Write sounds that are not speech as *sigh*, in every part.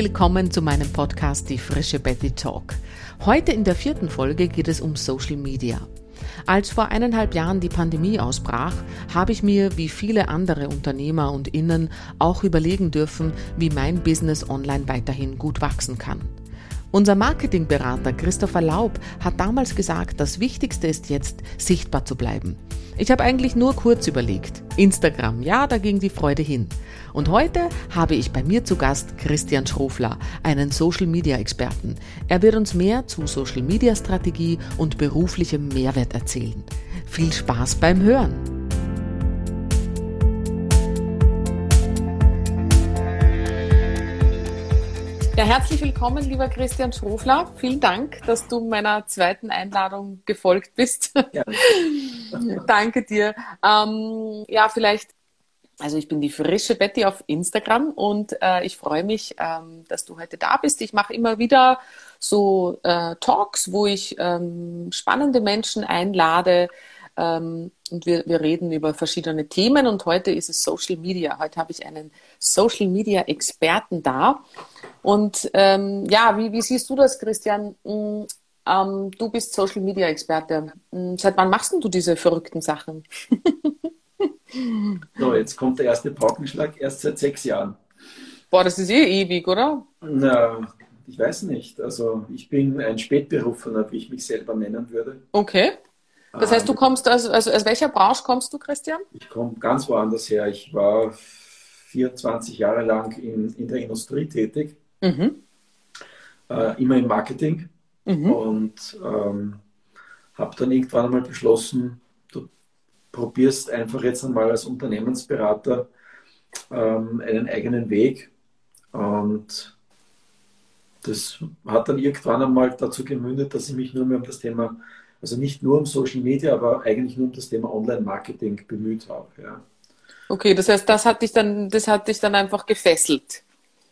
Willkommen zu meinem Podcast Die frische Betty Talk. Heute in der vierten Folge geht es um Social Media. Als vor eineinhalb Jahren die Pandemie ausbrach, habe ich mir, wie viele andere Unternehmer und Innen, auch überlegen dürfen, wie mein Business online weiterhin gut wachsen kann. Unser Marketingberater Christopher Laub hat damals gesagt, das Wichtigste ist jetzt, sichtbar zu bleiben. Ich habe eigentlich nur kurz überlegt. Instagram, ja, da ging die Freude hin. Und heute habe ich bei mir zu Gast Christian Schrofler, einen Social Media Experten. Er wird uns mehr zu Social Media Strategie und beruflichem Mehrwert erzählen. Viel Spaß beim Hören! Ja, herzlich willkommen, lieber Christian Schrofler. Vielen Dank, dass du meiner zweiten Einladung gefolgt bist. Ja. *laughs* Danke dir. Ähm, ja, vielleicht, also ich bin die frische Betty auf Instagram und äh, ich freue mich, ähm, dass du heute da bist. Ich mache immer wieder so äh, Talks, wo ich ähm, spannende Menschen einlade, ähm, und wir, wir reden über verschiedene Themen und heute ist es Social Media. Heute habe ich einen Social Media Experten da. Und ähm, ja, wie, wie siehst du das, Christian? Mm, ähm, du bist Social Media Experte. Mm, seit wann machst du diese verrückten Sachen? *laughs* so, jetzt kommt der erste Paukenschlag, erst seit sechs Jahren. Boah, das ist eh ewig, oder? Na, ich weiß nicht. Also ich bin ein Spätberufener, wie ich mich selber nennen würde. Okay. Das heißt, du ähm, kommst aus, also aus welcher Branche kommst du, Christian? Ich komme ganz woanders her. Ich war 24 Jahre lang in, in der Industrie tätig, mhm. äh, immer im Marketing mhm. und ähm, habe dann irgendwann einmal beschlossen, du probierst einfach jetzt einmal als Unternehmensberater ähm, einen eigenen Weg und das hat dann irgendwann einmal dazu gemündet, dass ich mich nur mehr um das Thema also nicht nur um Social Media, aber eigentlich nur um das Thema Online-Marketing bemüht habe. Ja. Okay, das heißt, das hat dich dann, das hat dich dann einfach gefesselt.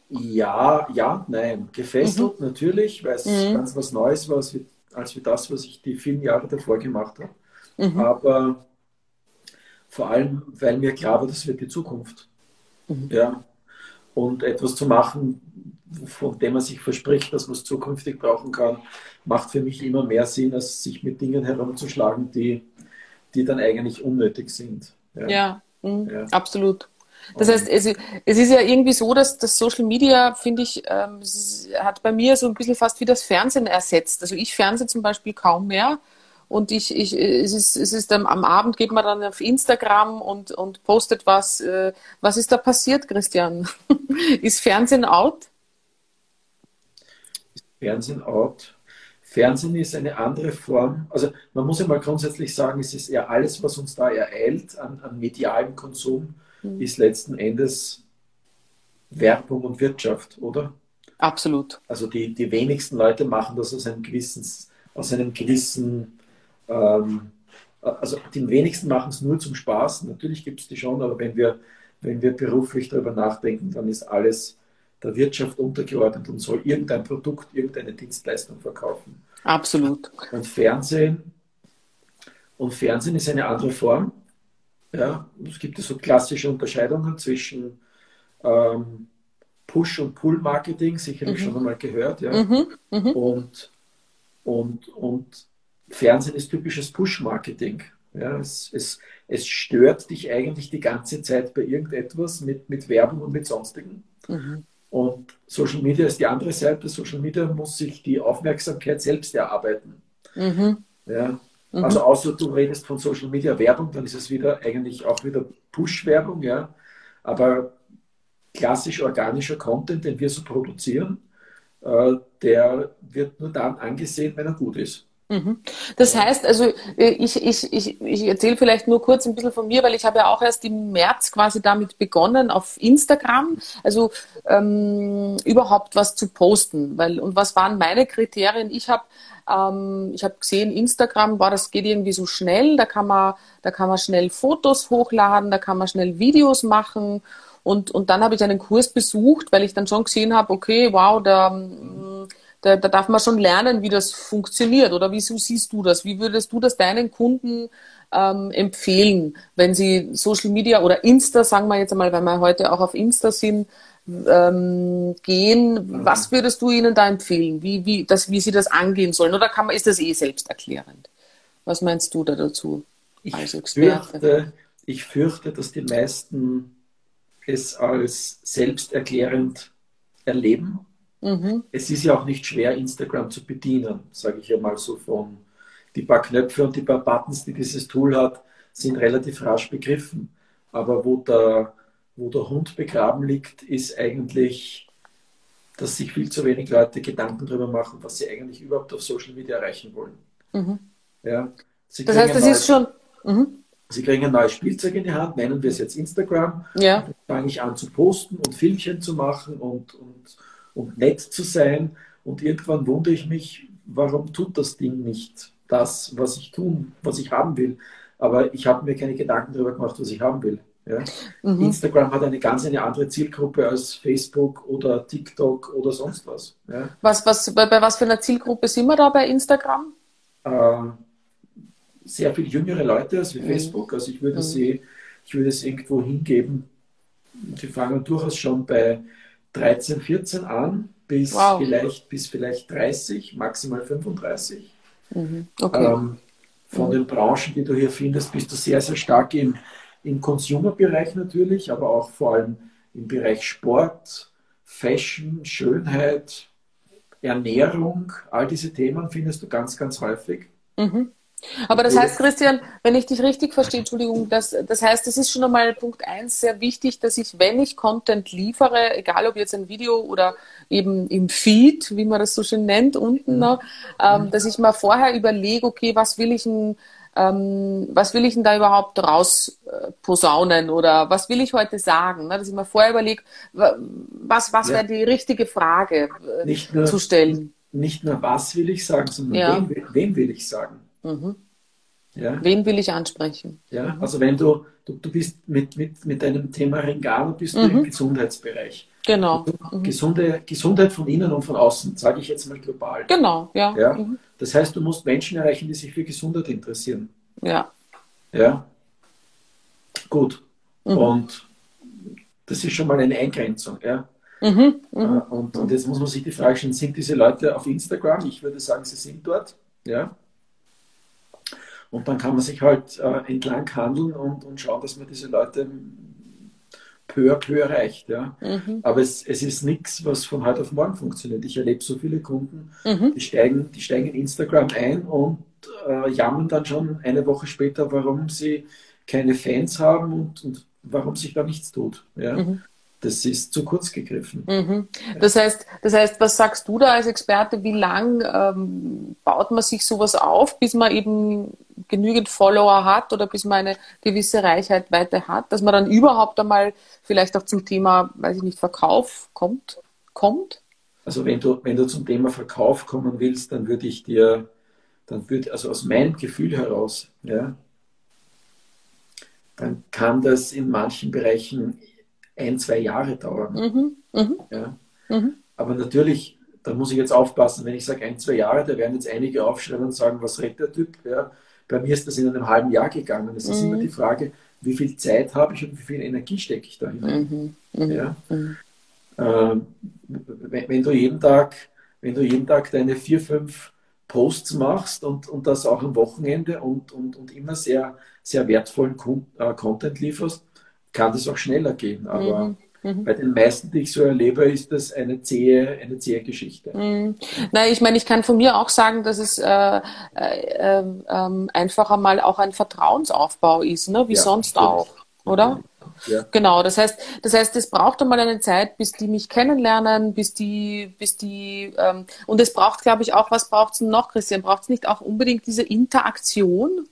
Ja, ja, nein. Gefesselt mhm. natürlich, weil es mhm. ganz was Neues war, als wie, als wie das, was ich die vielen Jahre davor gemacht habe. Mhm. Aber vor allem, weil mir klar war, das wird die Zukunft. Mhm. Ja. Und etwas zu machen, von dem man sich verspricht, dass man es zukünftig brauchen kann, macht für mich immer mehr Sinn, als sich mit Dingen herumzuschlagen, die, die dann eigentlich unnötig sind. Ja, ja, mh, ja. absolut. Das heißt, es, es, ist ja irgendwie so, dass das Social Media, finde ich, ähm, hat bei mir so ein bisschen fast wie das Fernsehen ersetzt. Also ich fernseh zum Beispiel kaum mehr. Und ich, ich, es ist, es ist dann, am Abend geht man dann auf Instagram und, und postet was. Äh, was ist da passiert, Christian? *laughs* ist Fernsehen out? Fernsehen out. Fernsehen ist eine andere Form. Also man muss ja mal grundsätzlich sagen, es ist ja alles, was uns da ereilt an, an medialem Konsum, mhm. ist letzten Endes Werbung und Wirtschaft, oder? Absolut. Also die, die wenigsten Leute machen das aus einem gewissen, aus einem gewissen ähm, also die wenigsten machen es nur zum Spaß. Natürlich gibt es die schon, aber wenn wir, wenn wir beruflich darüber nachdenken, dann ist alles der Wirtschaft untergeordnet und soll irgendein Produkt, irgendeine Dienstleistung verkaufen. Absolut. Und Fernsehen, und Fernsehen ist eine andere Form. Ja, es gibt so klassische Unterscheidungen zwischen ähm, Push- und Pull-Marketing, sicherlich mhm. schon einmal gehört. Ja. Mhm. Mhm. Und, und, und Fernsehen ist typisches Push-Marketing. Ja, es, es, es stört dich eigentlich die ganze Zeit bei irgendetwas mit, mit Werbung und mit sonstigen. Mhm. Und Social Media ist die andere Seite. Social Media muss sich die Aufmerksamkeit selbst erarbeiten. Mhm. Ja. Mhm. Also außer du redest von Social Media Werbung, dann ist es wieder eigentlich auch wieder Push-Werbung, ja. Aber klassisch organischer Content, den wir so produzieren, äh, der wird nur dann angesehen, wenn er gut ist. Mhm. Das heißt, also äh, ich, ich, ich, ich erzähle vielleicht nur kurz ein bisschen von mir, weil ich habe ja auch erst im März quasi damit begonnen, auf Instagram, also ähm, überhaupt was zu posten. Weil, und was waren meine Kriterien? Ich habe ähm, ich habe gesehen, Instagram war, das geht irgendwie so schnell, da kann man, da kann man schnell Fotos hochladen, da kann man schnell Videos machen. Und, und dann habe ich einen Kurs besucht, weil ich dann schon gesehen habe, okay, wow, da da, da darf man schon lernen, wie das funktioniert. Oder wieso siehst du das? Wie würdest du das deinen Kunden ähm, empfehlen, wenn sie Social Media oder Insta, sagen wir jetzt einmal, weil wir heute auch auf Insta sind, ähm, gehen. Was würdest du ihnen da empfehlen, wie, wie, das, wie sie das angehen sollen? Oder kann man, ist das eh selbsterklärend? Was meinst du da dazu als Experte? Fürchte, ich fürchte, dass die meisten es als selbsterklärend erleben. Mhm. Es ist ja auch nicht schwer, Instagram zu bedienen, sage ich ja mal so von die paar Knöpfe und die paar Buttons, die dieses Tool hat, sind relativ rasch begriffen. Aber wo der, wo der Hund begraben liegt, ist eigentlich, dass sich viel zu wenig Leute Gedanken darüber machen, was sie eigentlich überhaupt auf Social Media erreichen wollen. Mhm. Ja, das heißt, das neues, ist schon. Mhm. Sie kriegen ein neues Spielzeug in die Hand, nennen wir es jetzt Instagram. Ja. Dann fange ich an zu posten und Filmchen zu machen und, und, und nett zu sein. Und irgendwann wundere ich mich, warum tut das Ding nicht das, was ich tun, was ich haben will. Aber ich habe mir keine Gedanken darüber gemacht, was ich haben will. Ja? Mhm. Instagram hat eine ganz eine andere Zielgruppe als Facebook oder TikTok oder sonst was. Ja? Was, was, bei, bei was für einer Zielgruppe sind wir da bei Instagram? Äh, sehr viel jüngere Leute als wie mhm. Facebook. Also ich würde, mhm. sie, ich würde es irgendwo hingeben. Die fangen durchaus schon bei 13, 14 an, bis, wow. vielleicht, bis vielleicht 30, maximal 35. Mhm. Okay. Ähm, von mhm. den Branchen, die du hier findest, bist du sehr, sehr stark im, im Consumer-Bereich natürlich, aber auch vor allem im Bereich Sport, Fashion, Schönheit, Ernährung. All diese Themen findest du ganz, ganz häufig. Mhm. Aber das heißt, Christian, wenn ich dich richtig verstehe, Entschuldigung, das, das heißt, es ist schon einmal Punkt eins sehr wichtig, dass ich, wenn ich Content liefere, egal ob jetzt ein Video oder eben im Feed, wie man das so schön nennt, unten noch, ähm, dass ich mal vorher überlege, okay, was will ich denn, ähm, was will ich denn da überhaupt raus äh, posaunen oder was will ich heute sagen? Ne? Dass ich mir vorher überlege, was, was ja. wäre die richtige Frage äh, nur, zu stellen. Nicht nur was will ich sagen, sondern ja. wem, wem will ich sagen? Mhm. Ja? Wen will ich ansprechen? Ja, mhm. also wenn du, du, du bist mit, mit, mit deinem Thema Ringano bist du im mhm. Gesundheitsbereich. Genau. Also gesunde, Gesundheit von innen und von außen, sage ich jetzt mal global. Genau, ja. ja? Mhm. Das heißt, du musst Menschen erreichen, die sich für Gesundheit interessieren. Ja. Ja. Gut. Mhm. Und das ist schon mal eine Eingrenzung. Ja. Mhm, äh, und, und jetzt muss man sich die Frage stellen, sind diese Leute auf Instagram? Ich würde sagen, sie sind dort. Ja. Und dann kann man sich halt äh, entlang handeln und, und schauen, dass man diese Leute peu à peu erreicht. Ja. Mhm. Aber es, es ist nichts, was von heute auf morgen funktioniert. Ich erlebe so viele Kunden, mhm. die, steigen, die steigen in Instagram ein und äh, jammern dann schon eine Woche später, warum sie keine Fans haben und, und warum sich da nichts tut. Ja. Mhm das ist zu kurz gegriffen. Mhm. Das, heißt, das heißt, was sagst du da als Experte, wie lang ähm, baut man sich sowas auf, bis man eben genügend Follower hat oder bis man eine gewisse Reichweite hat, dass man dann überhaupt einmal vielleicht auch zum Thema, weiß ich nicht, Verkauf kommt? kommt? Also wenn du, wenn du zum Thema Verkauf kommen willst, dann würde ich dir, dann würde, also aus meinem Gefühl heraus, ja, dann kann das in manchen Bereichen ein, zwei Jahre dauern. Mhm. Mhm. Ja. Mhm. Aber natürlich, da muss ich jetzt aufpassen, wenn ich sage ein, zwei Jahre, da werden jetzt einige aufschreiben und sagen, was redet der Typ? Ja. Bei mir ist das in einem halben Jahr gegangen. Es ist immer mhm. die Frage, wie viel Zeit habe ich und wie viel Energie stecke ich da hinein. Mhm. Mhm. Ja. Ähm, wenn, wenn, du jeden Tag, wenn du jeden Tag deine vier, fünf Posts machst und, und das auch am Wochenende und, und, und immer sehr, sehr wertvollen äh, Content lieferst, kann das auch schneller gehen. Aber mhm. Mhm. Bei den meisten, die ich so erlebe, ist das eine zähe, eine zähe Geschichte. Mhm. Nein, ich meine, ich kann von mir auch sagen, dass es äh, äh, äh, einfach einmal auch ein Vertrauensaufbau ist, ne? wie ja, sonst auch, oder? Ja. Genau, das heißt, das heißt, es braucht einmal eine Zeit, bis die mich kennenlernen, bis die, bis die, ähm, und es braucht, glaube ich, auch, was braucht es noch, Christian? Braucht es nicht auch unbedingt diese Interaktion?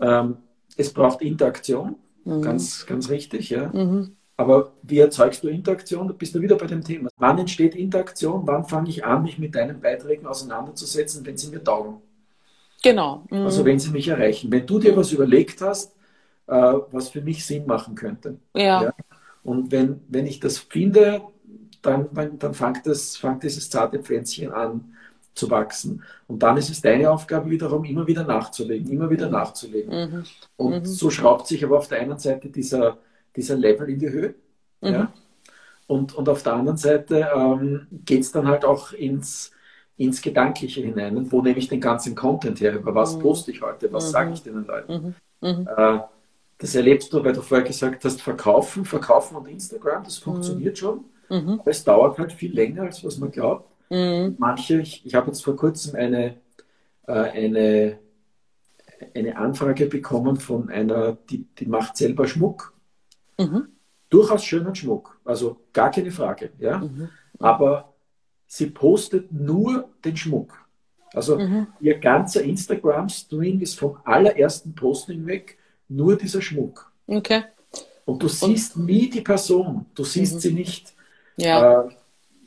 Ähm, es braucht Interaktion. Mhm. Ganz, ganz richtig, ja. Mhm. Aber wie erzeugst du Interaktion? Da bist du wieder bei dem Thema. Wann entsteht Interaktion? Wann fange ich an, mich mit deinen Beiträgen auseinanderzusetzen, wenn sie mir taugen? Genau. Mhm. Also wenn sie mich erreichen. Wenn du dir was überlegt hast, äh, was für mich Sinn machen könnte. Ja. ja? Und wenn, wenn ich das finde, dann, dann, dann fängt, das, fängt dieses zarte Pflänzchen an, zu wachsen. Und dann ist es deine Aufgabe wiederum, immer wieder nachzulegen, immer wieder nachzulegen. Mhm. Und mhm. so schraubt sich aber auf der einen Seite dieser, dieser Level in die Höhe. Mhm. Ja? Und, und auf der anderen Seite ähm, geht es dann halt auch ins, ins Gedankliche hinein. wo nehme ich den ganzen Content her? Über was mhm. poste ich heute? Was mhm. sage ich den Leuten? Mhm. mhm. Äh, das erlebst du, weil du vorher gesagt hast, verkaufen, verkaufen und Instagram, das funktioniert schon. Mhm. Aber es dauert halt viel länger, als was man glaubt. Mhm. Manche, ich, ich habe jetzt vor kurzem eine, äh, eine, eine Anfrage bekommen von einer, die, die macht selber Schmuck. Mhm. Durchaus schönen Schmuck, also gar keine Frage. Ja? Mhm. Aber sie postet nur den Schmuck. Also mhm. ihr ganzer Instagram-Stream ist vom allerersten Posting weg nur dieser Schmuck. Okay. Und du siehst nie die Person, du siehst mhm. sie nicht. Ja, äh,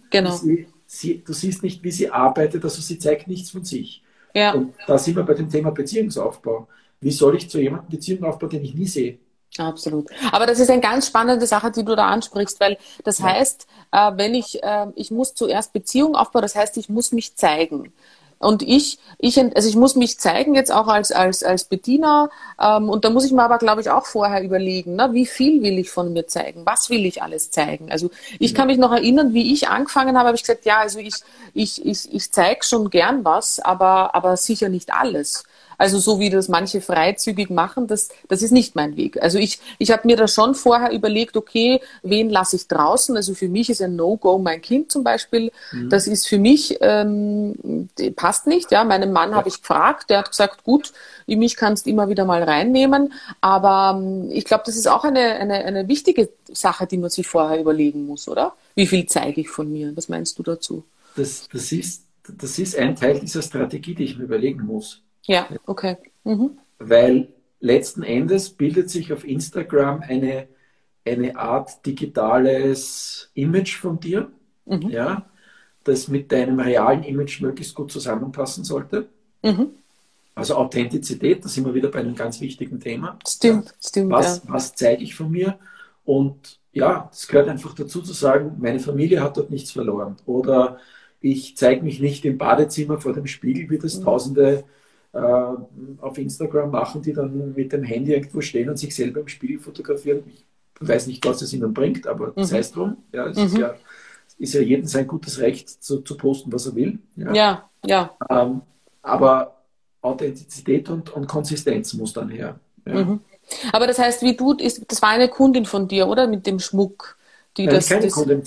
genau. Sie, sie, du siehst nicht, wie sie arbeitet, also sie zeigt nichts von sich. Ja. Und da sind wir bei dem Thema Beziehungsaufbau. Wie soll ich zu jemandem Beziehung aufbauen, den ich nie sehe? Absolut. Aber das ist eine ganz spannende Sache, die du da ansprichst, weil das ja. heißt, äh, wenn ich, äh, ich muss zuerst Beziehung aufbauen, das heißt, ich muss mich zeigen. Und ich, ich, also ich muss mich zeigen jetzt auch als, als, als Bediener. Ähm, und da muss ich mir aber, glaube ich, auch vorher überlegen, ne, wie viel will ich von mir zeigen? Was will ich alles zeigen? Also ich kann mich noch erinnern, wie ich angefangen habe, habe ich gesagt, ja, also ich, ich, ich, ich zeige schon gern was, aber, aber sicher nicht alles. Also so wie das manche freizügig machen, das, das ist nicht mein Weg. Also ich, ich habe mir da schon vorher überlegt, okay, wen lasse ich draußen? Also für mich ist ein No-Go mein Kind zum Beispiel. Mhm. Das ist für mich, ähm, passt nicht. Ja, meinen Mann ja. habe ich gefragt, der hat gesagt, gut, mich kannst immer wieder mal reinnehmen. Aber ähm, ich glaube, das ist auch eine, eine, eine wichtige Sache, die man sich vorher überlegen muss, oder? Wie viel zeige ich von mir? Was meinst du dazu? Das, das, ist, das ist ein Teil dieser Strategie, die ich mir überlegen muss. Ja, okay. Mhm. Weil letzten Endes bildet sich auf Instagram eine, eine Art digitales Image von dir, mhm. ja, das mit deinem realen Image möglichst gut zusammenpassen sollte. Mhm. Also Authentizität, da sind wir wieder bei einem ganz wichtigen Thema. Stimmt, stimmt. Was, ja. was zeige ich von mir? Und ja, es gehört einfach dazu zu sagen, meine Familie hat dort nichts verloren. Oder ich zeige mich nicht im Badezimmer vor dem Spiegel, wie das mhm. tausende auf Instagram machen, die dann mit dem Handy irgendwo stehen und sich selber im Spiegel fotografieren. Ich weiß nicht, was es ihnen bringt, aber mhm. sei es drum. Ja, es mhm. ist ja ist ja jedem sein gutes Recht zu, zu posten, was er will. Ja, ja. ja. Ähm, aber Authentizität und, und Konsistenz muss dann her. Ja. Mhm. Aber das heißt, wie du, ist, das war eine Kundin von dir, oder? Mit dem Schmuck. Die Nein, das, keine das... Kundin,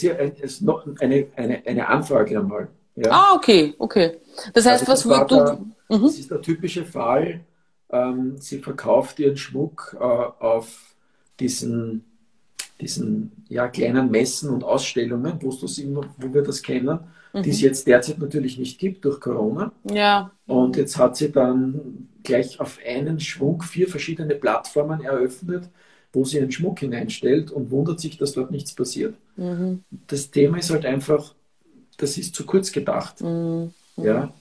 eine, eine, eine Anfrage einmal. Ja. Ah, okay, okay. Das heißt, also was würdest du. Mhm. Das ist der typische Fall. Ähm, sie verkauft ihren Schmuck äh, auf diesen, diesen ja, kleinen Messen und Ausstellungen, wo, wo wir das kennen, mhm. die es jetzt derzeit natürlich nicht gibt durch Corona. Ja. Und jetzt hat sie dann gleich auf einen Schwung vier verschiedene Plattformen eröffnet, wo sie ihren Schmuck hineinstellt und wundert sich, dass dort nichts passiert. Mhm. Das Thema ist halt einfach, das ist zu kurz gedacht. Mhm. Ja,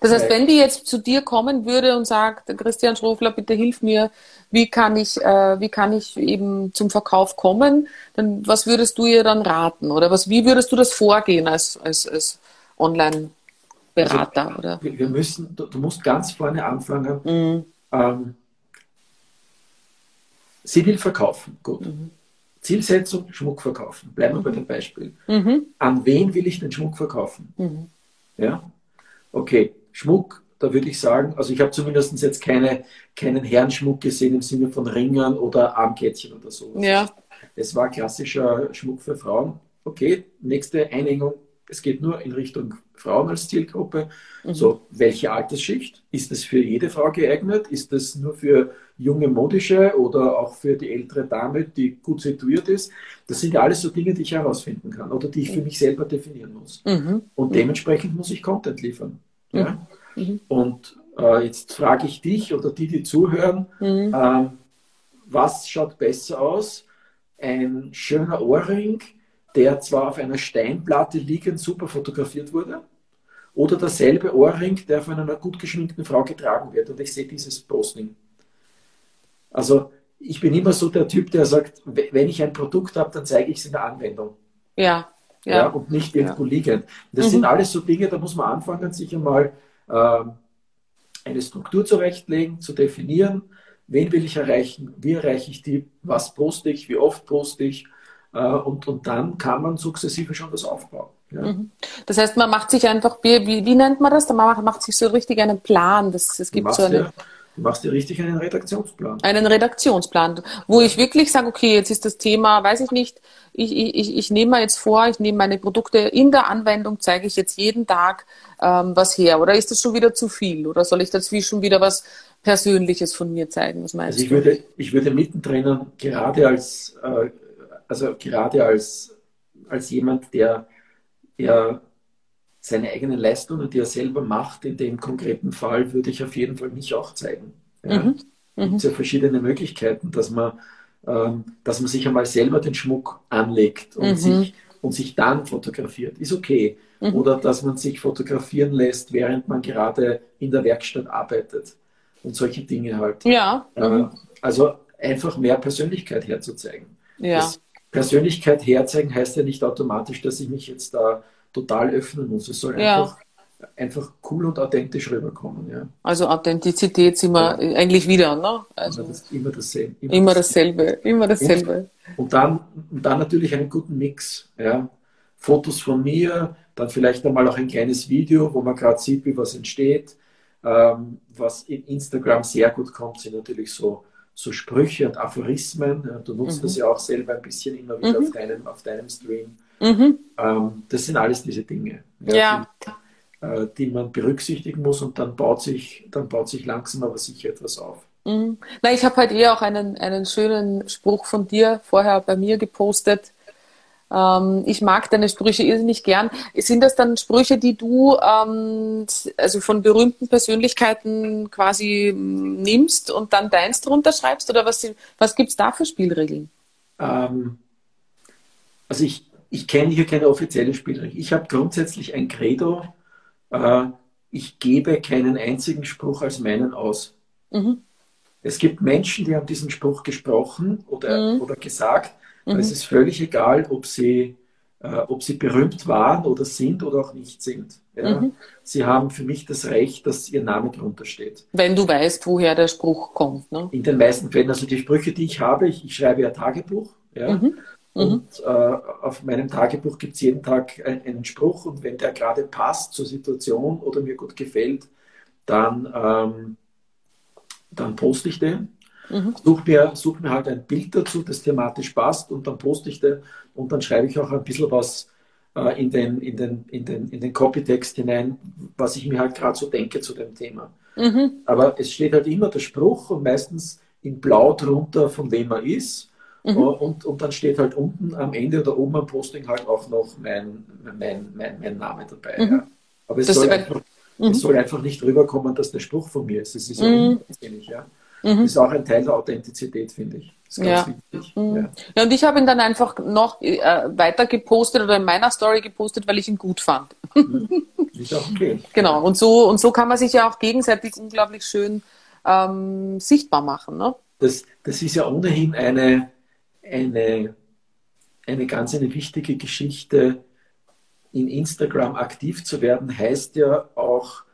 das heißt, wenn die jetzt zu dir kommen würde und sagt, Christian Schrofler, bitte hilf mir, wie kann ich, äh, wie kann ich eben zum Verkauf kommen, dann was würdest du ihr dann raten? Oder was, wie würdest du das vorgehen als, als, als Online-Berater? Also, wir müssen, du, du, musst ganz vorne anfangen. Mhm. Ähm, sie will verkaufen, gut. Mhm. Zielsetzung, Schmuck verkaufen. Bleiben wir mhm. bei dem Beispiel. Mhm. An wen will ich den Schmuck verkaufen? Mhm. Ja? Okay, Schmuck, da würde ich sagen, also ich habe zumindest jetzt keine, keinen Herrenschmuck gesehen im Sinne von Ringern oder Armkettchen oder so. Ja. Es war klassischer Schmuck für Frauen. Okay, nächste Einengung, es geht nur in Richtung Frauen als Zielgruppe. Mhm. So, welche Altersschicht? Ist es für jede Frau geeignet? Ist es nur für junge modische oder auch für die ältere Dame, die gut situiert ist? Das sind ja alles so Dinge, die ich herausfinden kann oder die ich für mich selber definieren muss. Mhm. Und dementsprechend muss ich Content liefern. Ja? Mhm. mhm. Und äh, jetzt frage ich dich oder die, die zuhören, mhm. äh, was schaut besser aus? Ein schöner Ohrring, der zwar auf einer Steinplatte liegend super fotografiert wurde, oder derselbe Ohrring, der von einer gut geschminkten Frau getragen wird. Und ich sehe dieses Posting. Also ich bin immer so der Typ, der sagt, wenn ich ein Produkt habe, dann zeige ich es in der Anwendung. Ja. Ja. ja und nicht irgendwo ja. liegend. Das mhm. sind alles so Dinge, da muss man anfangen, sich einmal äh, eine Struktur zurechtlegen, zu definieren, wen will ich erreichen, wie erreiche ich die, was poste ich, wie oft poste ich, Äh, und, und dann kann man sukzessive schon was aufbauen. Ja. Mhm. Das heißt, man macht sich einfach, wie, wie, nennt man das? Man macht, macht sich so richtig einen Plan. Das, es gibt so eine, Du machst dir richtig einen Redaktionsplan. Einen Redaktionsplan, wo ich wirklich sage, okay, jetzt ist das Thema, weiß ich nicht, ich, ich, ich nehme mir jetzt vor, ich nehme meine Produkte in der Anwendung, zeige ich jetzt jeden Tag ähm, was her. Oder ist das schon wieder zu viel? Oder soll ich dazwischen schon wieder was Persönliches von mir zeigen? Was meinst also ich du? Würde, ich würde mittendrin gerade als, äh, also gerade als, als jemand, der, der seine eigenen Leistungen, die er selber macht, in dem konkreten Fall, würde ich auf jeden Fall mich auch zeigen. Ja? Mhm. Es gibt ja verschiedene Möglichkeiten, dass man, ähm, dass man sich einmal selber den Schmuck anlegt und, mhm. sich, und sich dann fotografiert. Ist okay. Mhm. Oder dass man sich fotografieren lässt, während man gerade in der Werkstatt arbeitet. Und solche Dinge halt. Ja. Äh, mhm. also einfach mehr Persönlichkeit herzuzeigen. Ja. Das Persönlichkeit herzeigen heißt ja nicht automatisch, dass ich mich jetzt da total öffnen muss. Es soll ja. einfach, einfach cool und authentisch rüberkommen. Ja. Also Authentizität sind wir ja. eigentlich wieder, ne? Also das immer dasselbe. Immer, immer dasselbe. Immer dasselbe. Und, und, dann, und dann natürlich einen guten Mix. Ja. Fotos von mir, dann vielleicht einmal auch ein kleines Video, wo man gerade sieht, wie was entsteht. Ähm, was in Instagram sehr gut kommt, sind natürlich so, so Sprüche und Aphorismen. Du nutzt mhm. das ja auch selber ein bisschen immer wieder mhm. auf, deinem, auf deinem Stream. Mhm. Ähm, das sind alles diese Dinge, ja. Die, äh, die, man berücksichtigen muss und dann baut sich, dann baut sich langsam aber sicher etwas auf. Mhm. Na, ich habe halt eher auch einen, einen schönen Spruch von dir vorher bei mir gepostet. Ähm, ich mag deine Sprüche irrsinnig gern. Sind das dann Sprüche, die du ähm, also von berühmten Persönlichkeiten quasi nimmst und dann deins drunter schreibst? Oder was, was gibt es da für Spielregeln? Ähm, also ich, ich kenne hier keine offizielle Spielregel. Ich habe grundsätzlich ein Credo. Äh, ich gebe keinen einzigen Spruch als meinen aus. Mhm. Es gibt Menschen, die haben diesen Spruch gesprochen oder, mhm. oder gesagt. Mhm. Es ist völlig egal, ob sie, äh, ob sie berühmt waren oder sind oder auch nicht sind. Ja? Mhm. Sie haben für mich das Recht, dass ihr Name drunter steht. Wenn du weißt, woher der Spruch kommt. Ne? In den meisten Fällen, also die Sprüche, die ich habe, ich, ich schreibe ja Tagebuch. Ja? Mhm. Und äh, auf meinem Tagebuch gibt es jeden Tag ein, einen Spruch und wenn der gerade passt zur Situation oder mir gut gefällt, dann, ähm, dann poste ich den. Mhm. Suche mir, such mir halt ein Bild dazu, das thematisch passt und dann poste ich den und dann schreibe ich auch ein bisschen was äh, in, den, in, den, in, den, in den Copytext hinein, was ich mir halt gerade so denke zu dem Thema. Mhm. Aber es steht halt immer der Spruch und meistens in Blau drunter, von wem er ist. Mhm. Und, und dann steht halt unten am Ende oder oben am Posting halt auch noch mein, mein, mein, mein Name dabei. Mhm. Ja. Aber es soll, einfach, mhm. es soll einfach nicht rüberkommen, dass der Spruch von mir ist. Es ist ja mhm. unsinnig, ja. Mhm. Das ist auch ein Teil der Authentizität, finde ich. ja. Mhm. ja. ja. und ich habe ihn dann einfach noch äh, weiter gepostet oder in meiner Story gepostet, weil ich ihn gut fand. Mhm. Ist auch okay. *laughs* genau, und so, und so kann man sich ja auch gegenseitig unglaublich schön ähm, sichtbar machen. Ne? Das, das ist ja ohnehin eine, eine, eine ganz eine wichtige Geschichte. In Instagram aktiv zu werden, heißt ja auch,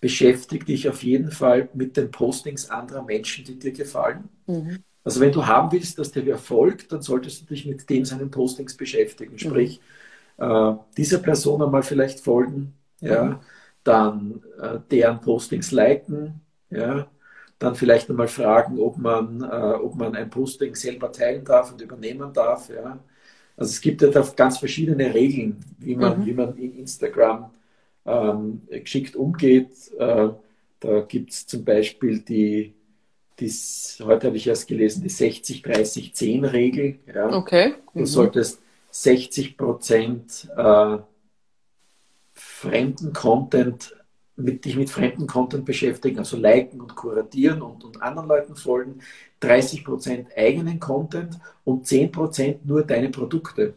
beschäftige dich auf jeden Fall mit den Postings anderer Menschen, die dir gefallen. Mhm. Also wenn du haben willst, dass der wer folgt, dann solltest du dich mit dem seinen Postings beschäftigen. Sprich, mhm. äh, dieser Person einmal vielleicht folgen, ja, mhm. dann äh, deren Postings liken, ja, dann vielleicht einmal fragen, ob man, äh, ob man ein Posting selber teilen darf und übernehmen darf. Ja. Also es gibt ja da ganz verschiedene Regeln, wie man, mhm. wie man in Instagram ähm, geschickt umgeht. Äh, da gibt es zum Beispiel die, dies, heute habe ich erst gelesen, die 60-30-10-Regel. Ja. Okay. Mhm. Du solltest 60 Prozent äh, fremden Content mit, dich mit fremden Content beschäftigen, also liken und kuratieren und, und anderen Leuten folgen, 30% eigenen Content und 10% nur deine Produkte.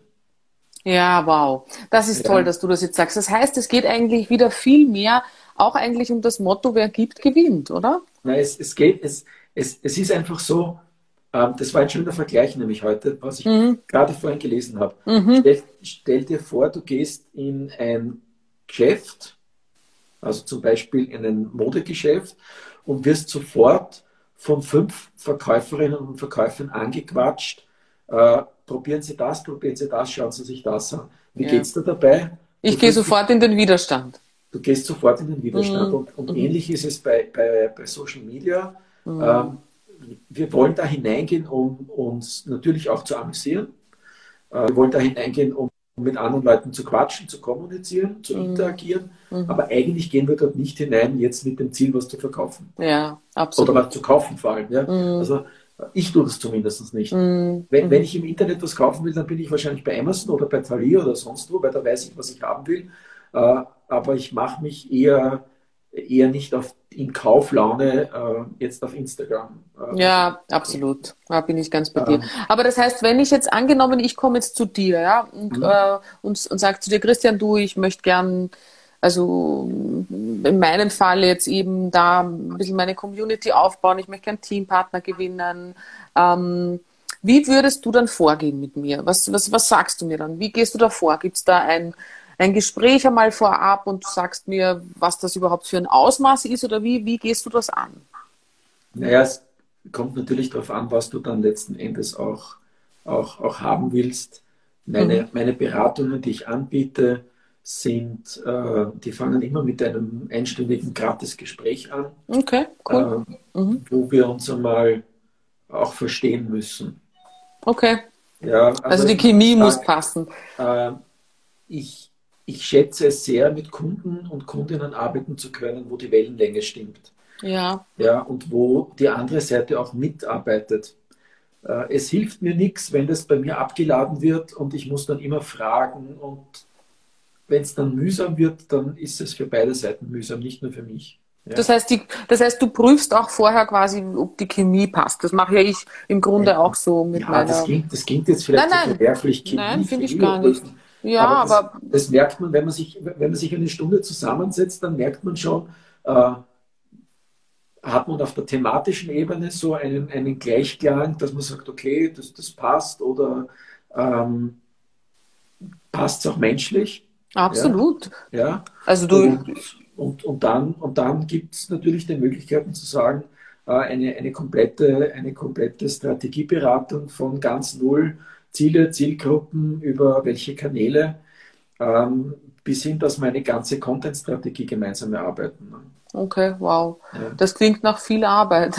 Ja, wow. Das ist ja. toll, dass du das jetzt sagst. Das heißt, es geht eigentlich wieder viel mehr auch eigentlich um das Motto, wer gibt, gewinnt, oder? Nein, es, es geht, es, es, es ist einfach so, ähm, das war ein schöner Vergleich nämlich heute, was ich mhm. gerade vorhin gelesen habe. Mhm. Stell, stell dir vor, du gehst in ein Geschäft also zum Beispiel in ein Modegeschäft und wirst sofort von fünf Verkäuferinnen und Verkäufern angequatscht, äh, probieren Sie das, probieren Sie das, schauen Sie sich das an. Wie ja. geht es dir dabei? Ich gehe sofort in den Widerstand. Du gehst sofort in den Widerstand. Mhm. Und, und mhm. ähnlich ist es bei, bei, bei Social Media. Mhm. Ähm, wir wollen da hineingehen, um uns natürlich auch zu amüsieren. Äh, wir wollen da hineingehen, um mit anderen Leuten zu quatschen, zu kommunizieren, zu mhm. interagieren. Mhm. Aber eigentlich gehen wir dort nicht hinein, jetzt mit dem Ziel, was zu verkaufen. Ja, absolut. Oder was zu kaufen vor allem. Ja? Mhm. Also ich tue das zumindest nicht. Mhm. Wenn, wenn, ich im Internet was kaufen will, dann bin ich wahrscheinlich bei Amazon oder bei Thalia oder sonst wo, weil da weiß ich, was ich haben will. Äh, aber ich mache mich eher eher nicht auf, in Kauflaune äh, jetzt auf Instagram. Äh, ja, absolut. Da bin ich ganz bei dir. Ähm, Aber das heißt, wenn ich jetzt angenommen, ich komme jetzt zu dir, ja, und, mhm. äh, und, und sage zu dir, Christian, du, ich möchte gern, also in meinem Fall jetzt eben da ein bisschen meine Community aufbauen, ich möchte gern Teampartner gewinnen. Ähm, wie würdest du dann vorgehen mit mir? Was, was, was sagst du mir dann? Wie gehst du da vor? Gibt es da ein ein Gespräch einmal vorab und du sagst mir, was das überhaupt für ein Ausmaß ist oder wie, wie gehst du das an? Naja, es kommt natürlich darauf an, was du dann letzten Endes auch, auch, auch haben willst. Meine, mhm. meine Beratungen, die ich anbiete, sind, äh, die fangen immer mit einem einstündigen Gratis-Gespräch an. Okay, cool. Äh, mhm. Wo wir uns einmal auch verstehen müssen. Okay. Ja, also, also die Chemie muss passen. Äh, ich, ich schätze es sehr, mit Kunden und Kundinnen arbeiten zu können, wo die Wellenlänge stimmt. Ja. Ja, und wo die andere Seite auch mitarbeitet. Äh, es hilft mir nichts, wenn das bei mir abgeladen wird und ich muss dann immer fragen. Und wenn es dann mühsam wird, dann ist es für beide Seiten mühsam, nicht nur für mich. Ja. Das, heißt, die, das heißt, du prüfst auch vorher quasi, ob die Chemie passt. Das mache ja ich im Grunde ja. auch so mit ja, meiner... Das klingt, das klingt jetzt vielleicht nein, nein. verwerflich. Chemie, nein, finde ich gar nicht. Ja, aber, das, aber das, merkt man, wenn man sich, wenn man sich eine Stunde zusammensetzt, dann merkt man schon, äh, hat man auf der thematischen Ebene so einen, einen Gleichklang, dass man sagt, okay, das, das passt oder ähm, passt es auch menschlich. Absolut. Ja. ja. Also du. Und, und, und dann, und dann gibt es natürlich die Möglichkeiten zu sagen, äh, eine, eine, komplette, eine komplette Strategieberatung von ganz null Ziele, Zielgruppen, über welche Kanäle, ähm, bis hin, dass wir eine ganze Content-Strategie gemeinsam erarbeiten. Okay, wow. Ja. Das klingt nach viel Arbeit.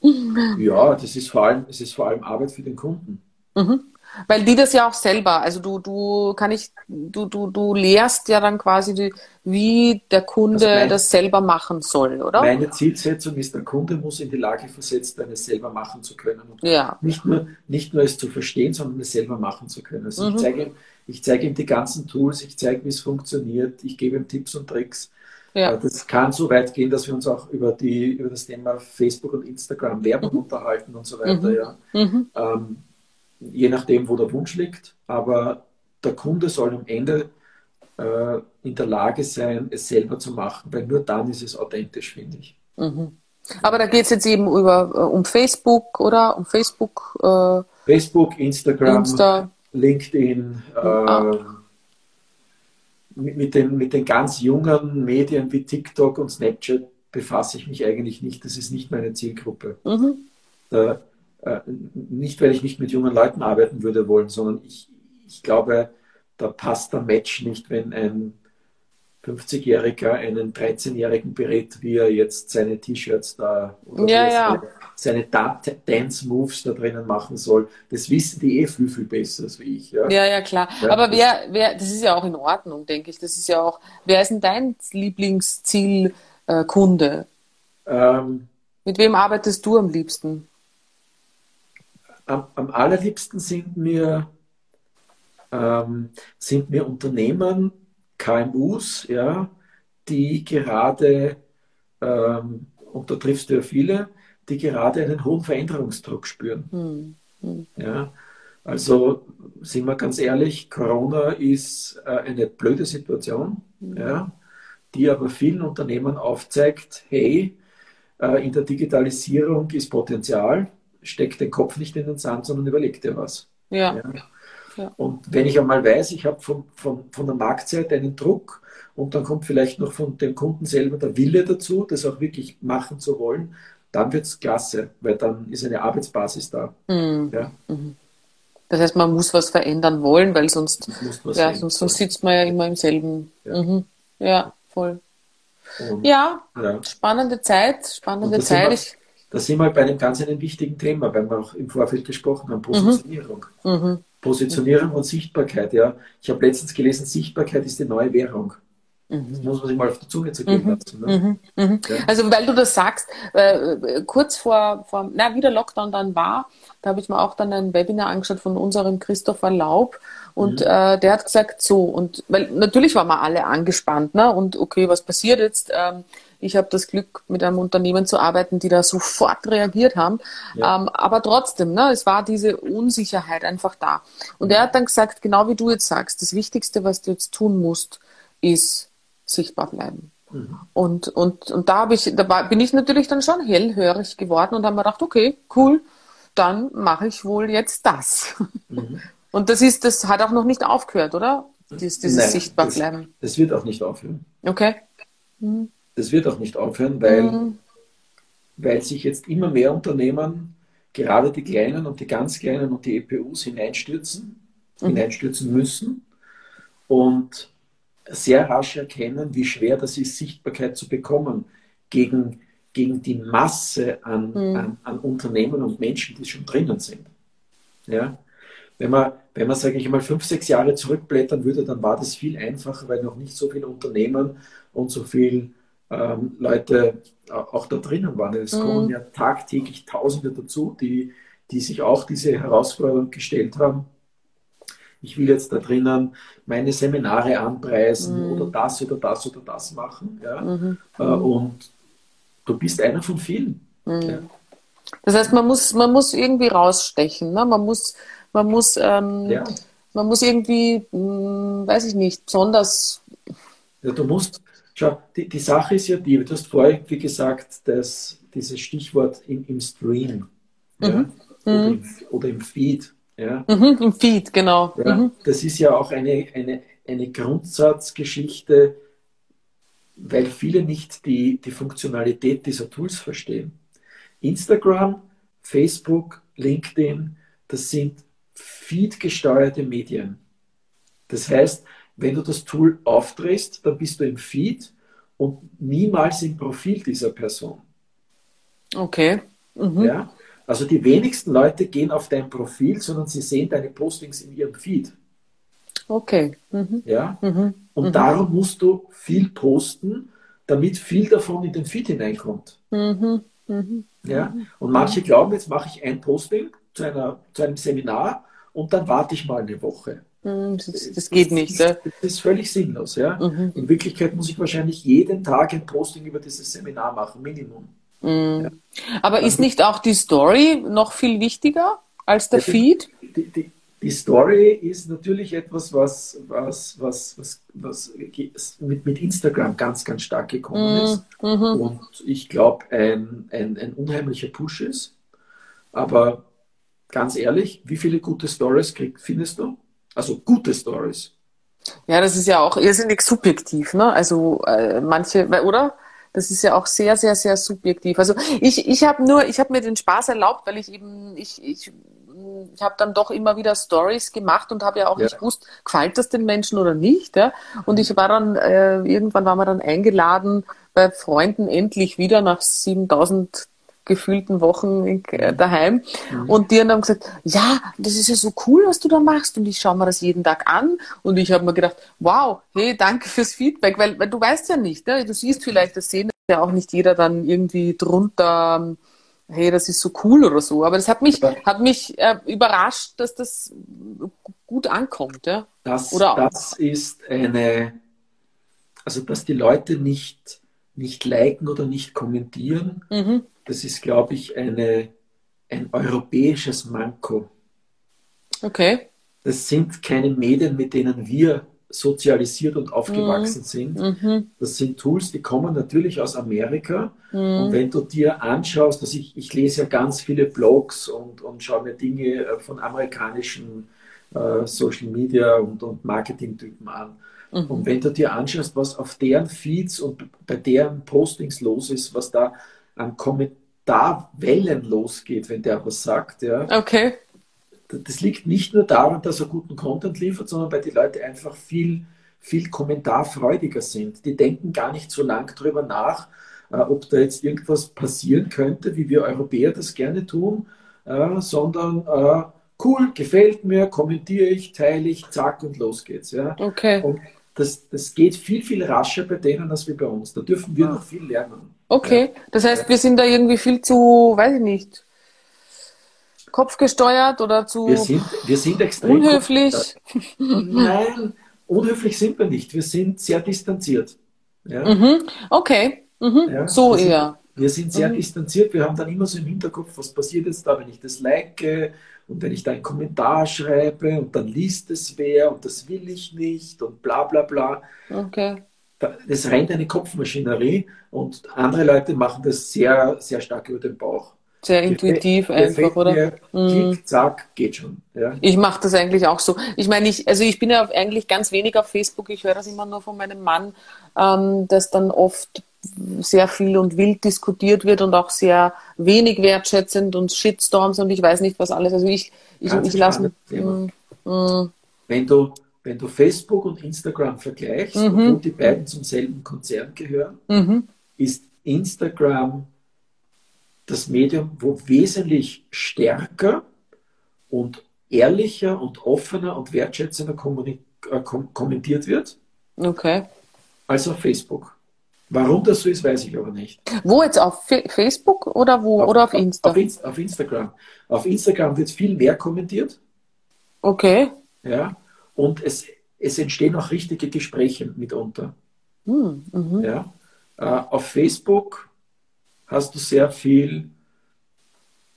*laughs* ja, das ist vor allem, es ist vor allem Arbeit für den Kunden. Mhm. Weil die das ja auch selber, also du, du kann ich, du, du, du lehrst ja dann quasi, die, wie der Kunde also mein, das selber machen soll, oder? Meine Zielsetzung ist, der Kunde muss in die Lage versetzt werden, es selber machen zu können. Und ja. nicht, nur, nicht nur es zu verstehen, sondern es selber machen zu können. Also mhm. ich, zeige ihm, ich zeige ihm die ganzen Tools, ich zeige, wie es funktioniert, ich gebe ihm Tipps und Tricks. Ja. Äh, das kann so weit gehen, dass wir uns auch über, die, über das Thema Facebook und Instagram Werbung mhm. unterhalten und so weiter. Mhm. Ja. Mhm. Ähm, je nachdem, wo der Wunsch liegt. Aber der Kunde soll am Ende äh, in der Lage sein, es selber zu machen, weil nur dann ist es authentisch, finde ich. Mhm. Aber da geht es jetzt eben über, äh, um Facebook, oder? Um Facebook. Äh, Facebook, Instagram, Insta. LinkedIn. Äh, ah. mit, mit, den, mit den ganz jungen Medien wie TikTok und Snapchat befasse ich mich eigentlich nicht. Das ist nicht meine Zielgruppe. Mhm. Da, nicht, weil ich nicht mit jungen Leuten arbeiten würde wollen, sondern ich, ich glaube, da passt der Match nicht, wenn ein 50-Jähriger einen 13-Jährigen berät, wie er jetzt seine T-Shirts da oder ja, ja. seine, Dance-Moves da drinnen machen soll. Das wissen die eh viel, viel besser als ich. Ja, ja, ja klar. Aber wer, wer, das ist ja auch in Ordnung, denke ich. Das ist ja auch, wer ist denn dein Lieblingszielkunde? Ähm, Mit wem arbeitest du am liebsten? Am, am allerliebsten sind mir, ähm, sind mir Unternehmen, KMUs, ja, die gerade, ähm, und da triffst du ja viele, die gerade einen hohen Veränderungsdruck spüren. Hm. Hm. Ja, also sind wir ganz ehrlich, Corona ist äh, eine blöde Situation, hm. ja, die aber vielen Unternehmen aufzeigt, hey, äh, in der Digitalisierung ist Potenzial, steck den Kopf nicht in den Sand, sondern überleg dir was. Ja. ja. ja. Und wenn ich einmal weiß, ich habe von, von, von der Marktseite einen Druck und dann kommt vielleicht noch von dem Kunden selber der Wille dazu, das auch wirklich machen zu wollen, dann wird es klasse, weil dann ist eine Arbeitsbasis da. Mhm. Ja. Mhm. Das heißt, man muss was verändern wollen, weil sonst, ja, sonst, sonst, sitzt man ja immer im selben. Ja, mhm. ja voll. Und, ja, spannende Zeit, spannende Zeit. Wir, da sind wir bei einem ganz einem wichtigen Thema, weil wir auch im Vorfeld gesprochen haben, Positionierung. Mhm. mhm. Positionierung und Sichtbarkeit, ja. Ich habe letztens gelesen, Sichtbarkeit ist die neue Währung. Das muss man sich mal auf die Zunge zergehen mhm. lassen. Ne? Mhm. Mhm. Ja. Also weil du das sagst, äh, kurz vor, vor, na, wie der Lockdown dann war, da habe ich mir auch dann ein Webinar angeschaut von unserem Christopher Laub und mhm. äh, der hat gesagt so und weil natürlich waren wir alle angespannt, ne? Und okay, was passiert jetzt? Ähm, ich habe das Glück, mit einem Unternehmen zu arbeiten, die da sofort reagiert haben. Ja. Ähm, aber trotzdem, ne, es war diese Unsicherheit einfach da. Und mhm. er hat dann gesagt, genau wie du jetzt sagst, das Wichtigste, was du jetzt tun musst, ist sichtbar bleiben. Mhm. Und, und, und da, hab ich, da war, bin ich natürlich dann schon hellhörig geworden und habe mir gedacht, okay, cool, dann mache ich wohl jetzt das. Mhm. *laughs* Und das ist, das hat auch noch nicht aufgehört, oder? Dies, dieses Nein, Sichtbarbleiben. Das, das, wird auch nicht aufhören. Okay. Mhm. Das wird auch nicht aufhören, weil, mhm. weil sich jetzt immer mehr Unternehmen, gerade die kleinen und die ganz kleinen und die EPUs hineinstürzen, mhm. hineinstürzen müssen. Und sehr rasch erkennen, wie schwer das ist, Sichtbarkeit zu bekommen gegen, gegen die Masse an, mhm. an, an, Unternehmen und Menschen, die schon drinnen sind. Ja? Wenn man, wenn man, sage ich mal, fünf, sechs Jahre zurückblättern würde, dann war das viel einfacher, weil noch nicht so viele Unternehmen und so viele ähm, Leute auch da drinnen waren. Es mhm. kommen ja tagtäglich Tausende dazu, die, die sich auch diese Herausforderung gestellt haben ich will jetzt da drinnen meine Seminare anpreisen mhm. oder das oder das oder das machen. Ja? Mhm. Äh, und du bist einer von vielen. Mhm. Ja. Das heißt, man muss, man muss irgendwie rausstechen. Ne? Man muss, man muss, ähm, ja. man muss irgendwie, mh, hm, weiß ich nicht, besonders. Ja, du musst, schau, die, die Sache ist ja die, du hast vorher, wie gesagt, das, dieses Stichwort im, im Stream ja? Mhm. Oder, im, oder im Feed. Ja? Mhm, Im Feed, genau. Ja, mhm. Das ist ja auch eine, eine, eine Grundsatzgeschichte, weil viele nicht die, die Funktionalität dieser Tools verstehen. Instagram, Facebook, LinkedIn, das sind Feed-gesteuerte Medien. Das heißt, wenn du das Tool aufdrehst, dann bist du im Feed und niemals im Profil dieser Person. Okay. Mhm. Ja? Also die wenigsten Leute gehen auf dein Profil, sondern sie sehen deine Postings in ihrem Feed. Okay. Mhm. Ja? Mhm. Und mhm. darum musst du viel posten, damit viel davon in den Feed hineinkommt. Mhm. Mhm. Ja? Und manche glauben, jetzt mache ich ein Posting zu, einer, zu einem Seminar und dann warte ich mal eine Woche. Das, das geht das, nicht. Das, das, ist völlig sinnlos. Ja? In Wirklichkeit muss ich wahrscheinlich jeden Tag ein Posting über dieses Seminar machen, Minimum. Mhm. Ja. Aber ist nicht auch die Story noch viel wichtiger als der ja, Feed? Die, die, die, Story ist natürlich etwas, was, was, was, was, was mit, mit Instagram ganz, ganz stark gekommen mhm. ist. Mhm. Und ich glaube, ein, ein, ein unheimlicher Push ist. Aber ganz ehrlich, wie viele gute Stories krieg, findest du? Also gute Stories. Ja, das ist ja auch irrsinnig subjektiv, ne? Also äh, manche, oder? Das ist ja auch sehr, sehr, sehr subjektiv. Also ich, ich habe nur, ich habe mir den Spaß erlaubt, weil ich eben, ich, ich, ich habe dann doch immer wieder Stories gemacht und habe ja auch ja. nicht gewusst, gefällt das den Menschen oder nicht. Ja? Und ich war dann, äh, irgendwann waren wir dann eingeladen bei Freunden endlich wieder nach 7000 gefühlten Wochen äh, daheim. Mhm. Und die haben gesagt, ja, das ist ja so cool, was du da machst. Und ich schaue mir das jeden Tag an. Und ich habe mir gedacht, wow, hey, danke fürs Feedback, weil, weil du weißt ja nicht, ne? du siehst vielleicht, das sehen ja auch nicht jeder dann irgendwie drunter, hey, das ist so cool oder so. Aber das hat mich, hat mich äh, überrascht, dass das gut ankommt. Ja? Das, oder das ist eine, also dass die Leute nicht, nicht liken oder nicht kommentieren, mhm das ist, glaube ich, eine, ein europäisches Manko. Okay. Das sind keine Medien, mit denen wir sozialisiert und aufgewachsen mhm. sind. Mhm. Das sind Tools, die kommen natürlich aus Amerika. Mhm. Und wenn du dir anschaust, dass ich, ich lese ja ganz viele Blogs und, und schaue mir Dinge äh, von amerikanischen äh, Social Media und, und Marketing-Typen an. Mhm. Und wenn du dir anschaust, was auf deren Feeds und bei deren Postings los ist, was da an Kommentarwellen losgeht, wenn der was sagt, ja. Okay. das liegt nicht nur daran, dass er guten Content liefert, sondern weil die Leute einfach viel, viel kommentarfreudiger sind. Die denken gar nicht so lang drüber nach, äh, ob da jetzt irgendwas passieren könnte, wie wir Europäer das gerne tun, äh, sondern äh, cool, gefällt mir, kommentiere ich, teile ich, zack und los geht's. Ja? Okay. Und das, das geht viel, viel rascher bei denen als wie bei uns. Da dürfen wir noch viel lernen. Okay, ja. das heißt, wir sind da irgendwie viel zu, weiß ich nicht, kopfgesteuert oder zu wir sind, wir sind extrem unhöflich? *laughs* Nein, unhöflich sind wir nicht. Wir sind sehr distanziert. Ja? Mhm. Okay, mhm. Ja, so wir eher. Sind, wir sind sehr mhm. distanziert. Wir haben dann immer so im Hinterkopf, was passiert jetzt da, wenn ich das like und wenn ich da einen Kommentar schreibe und dann liest es wer und das will ich nicht und bla bla bla. Okay. Das rennt eine Kopfmaschinerie und andere Leute machen das sehr, sehr stark über den Bauch. Sehr intuitiv Gefällt einfach, oder? Mir, mhm. Klick, zack, geht schon. Ja. Ich mache das eigentlich auch so. Ich meine, ich, also ich bin ja eigentlich ganz wenig auf Facebook. Ich höre das immer nur von meinem Mann, ähm, dass dann oft sehr viel und wild diskutiert wird und auch sehr wenig wertschätzend und Shitstorms und ich weiß nicht was alles. Also ich, ich, ich lasse. Mm, mm. Wenn du wenn du Facebook und Instagram vergleichst, mhm. obwohl die beiden zum selben Konzern gehören, mhm. ist Instagram das Medium, wo wesentlich stärker und ehrlicher und offener und wertschätzender äh, kommentiert wird. Okay. Als auf Facebook. Warum das so ist, weiß ich aber nicht. Wo jetzt? Auf Facebook oder wo? Auf, oder auf Insta? Auf, Inst auf Instagram. Auf Instagram wird viel mehr kommentiert. Okay. Ja. Und es, es entstehen auch richtige Gespräche mitunter. Hm, mhm. Ja. Äh, auf Facebook hast du sehr viel,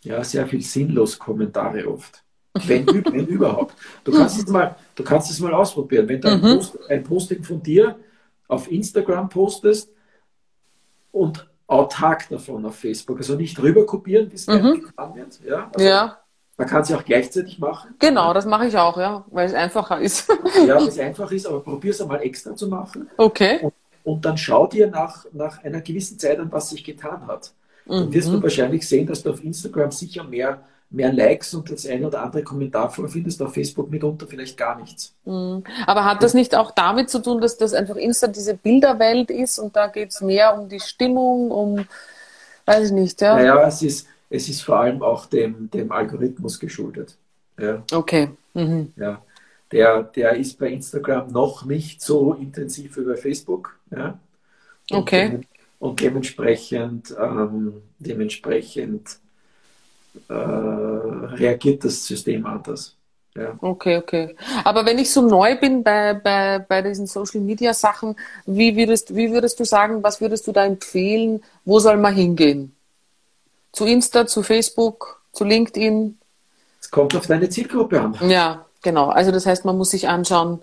ja, sehr viel sinnlos Kommentare oft. Wenn, *laughs* wenn überhaupt. Du kannst, es mal, du kannst es mal ausprobieren. Wenn du ein, mhm. Post, ein Posting von dir auf Instagram postest und autark davon auf Facebook, also nicht rüber kopieren, es mhm. wird. Ja, also ja. Man kann es ja auch gleichzeitig machen. Genau, das mache ich auch, ja, weil es einfacher ist. ja, weil es *laughs* einfach ist, aber probier es einmal extra zu machen. Okay. Und und dann schau dir nach, nach einer gewissen Zeit an, was sich getan hat. Dann wirst du mhm. wahrscheinlich sehen, dass du auf Instagram sicher mehr, mehr Likes und das eine oder andere Kommentar vorfindest, auf Facebook mitunter vielleicht gar nichts. Mhm. Aber hat das nicht auch damit zu tun, dass das einfach Insta diese Bilderwelt ist und da geht es mehr um die Stimmung, um, weiß ich nicht, ja? Naja, es ist, es ist vor allem auch dem, dem Algorithmus geschuldet. Ja. Okay. Mhm. Ja der, der ist bei Instagram noch nicht so intensiv wie bei Facebook. Ja? Und okay. und dementsprechend, ähm, dementsprechend äh, reagiert das System anders. Ja. Okay, okay. Aber wenn ich so neu bin bei, bei, bei diesen Social Media Sachen, wie würdest, wie würdest du sagen, was würdest du da empfehlen? Wo soll man hingehen? Zu Insta, zu Facebook, zu LinkedIn? Es kommt auf deine Zielgruppe an. Ja, Genau, also das heißt, man muss sich anschauen,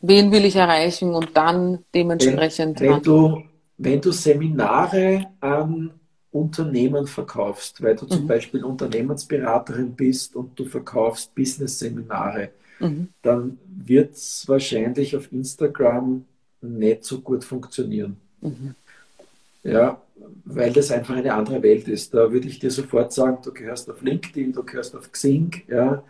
wen will ich erreichen und dann dementsprechend. Wenn, wenn du, wenn du Seminare an Unternehmen verkaufst, weil du mhm. zum Beispiel Unternehmensberaterin bist und du verkaufst Business-Seminare, mhm. dann wird es wahrscheinlich auf Instagram nicht so gut funktionieren. Mhm. Ja, weil das einfach eine andere Welt ist. Da würde ich dir sofort sagen, du gehörst auf LinkedIn, du gehörst auf Xing, ja,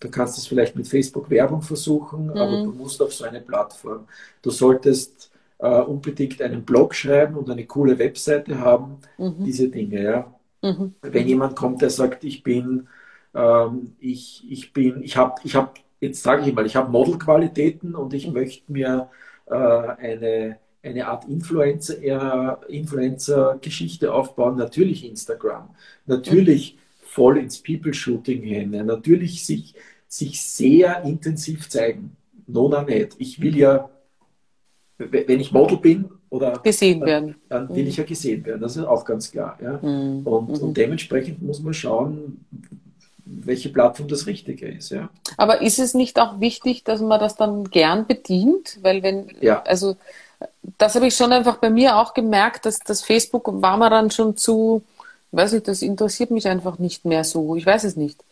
Du kannst es vielleicht mit Facebook-Werbung versuchen, mhm. aber du musst auf so eine Plattform. Du solltest äh, unbedingt einen Blog schreiben und eine coole Webseite haben, mhm. diese Dinge. Ja. Mhm. Wenn jemand kommt, der sagt, ich bin, ähm, ich, ich bin, ich habe, ich habe, jetzt sage ich mal, ich habe Modelqualitäten und ich mhm. möchte mir äh, eine eine Art Influencer, Influencer-Geschichte aufbauen, natürlich Instagram, natürlich voll ins People-Shooting hin, natürlich sich sich sehr intensiv zeigen. Nona nicht. Ich will ja, wenn ich Model bin oder gesehen werden, dann, dann will mhm. ich ja gesehen werden. Das ist auch ganz klar. Ja? Mhm. Und, und, mhm. dementsprechend muss man schauen, welche Plattform das Richtige ist. Ja? Aber ist es nicht auch wichtig, dass man das dann gern bedient? Weil wenn, ja. also das habe ich schon einfach bei mir auch gemerkt, dass das Facebook war mir dann schon zu, weiß ich, das interessiert mich einfach nicht mehr so. Ich weiß es nicht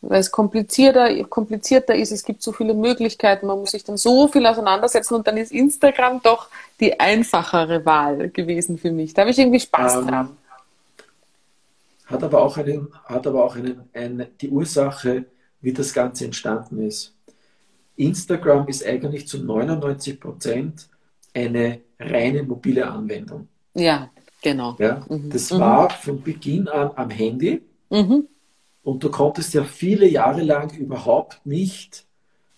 weil es komplizierter, komplizierter ist, es gibt so viele Möglichkeiten, man muss sich dann so viel auseinandersetzen und dann ist Instagram doch die einfachere Wahl gewesen für mich. Da habe ich irgendwie Spaß ähm, dran. Hat aber auch, einen, hat aber auch einen, eine, die Ursache, wie das Ganze entstanden ist. Instagram ist eigentlich zu 99 Prozent eine reine mobile Anwendung. Ja, genau. Ja, mhm. Das mhm. war von Beginn an am Handy mhm. und du konntest ja viele Jahre lang überhaupt nicht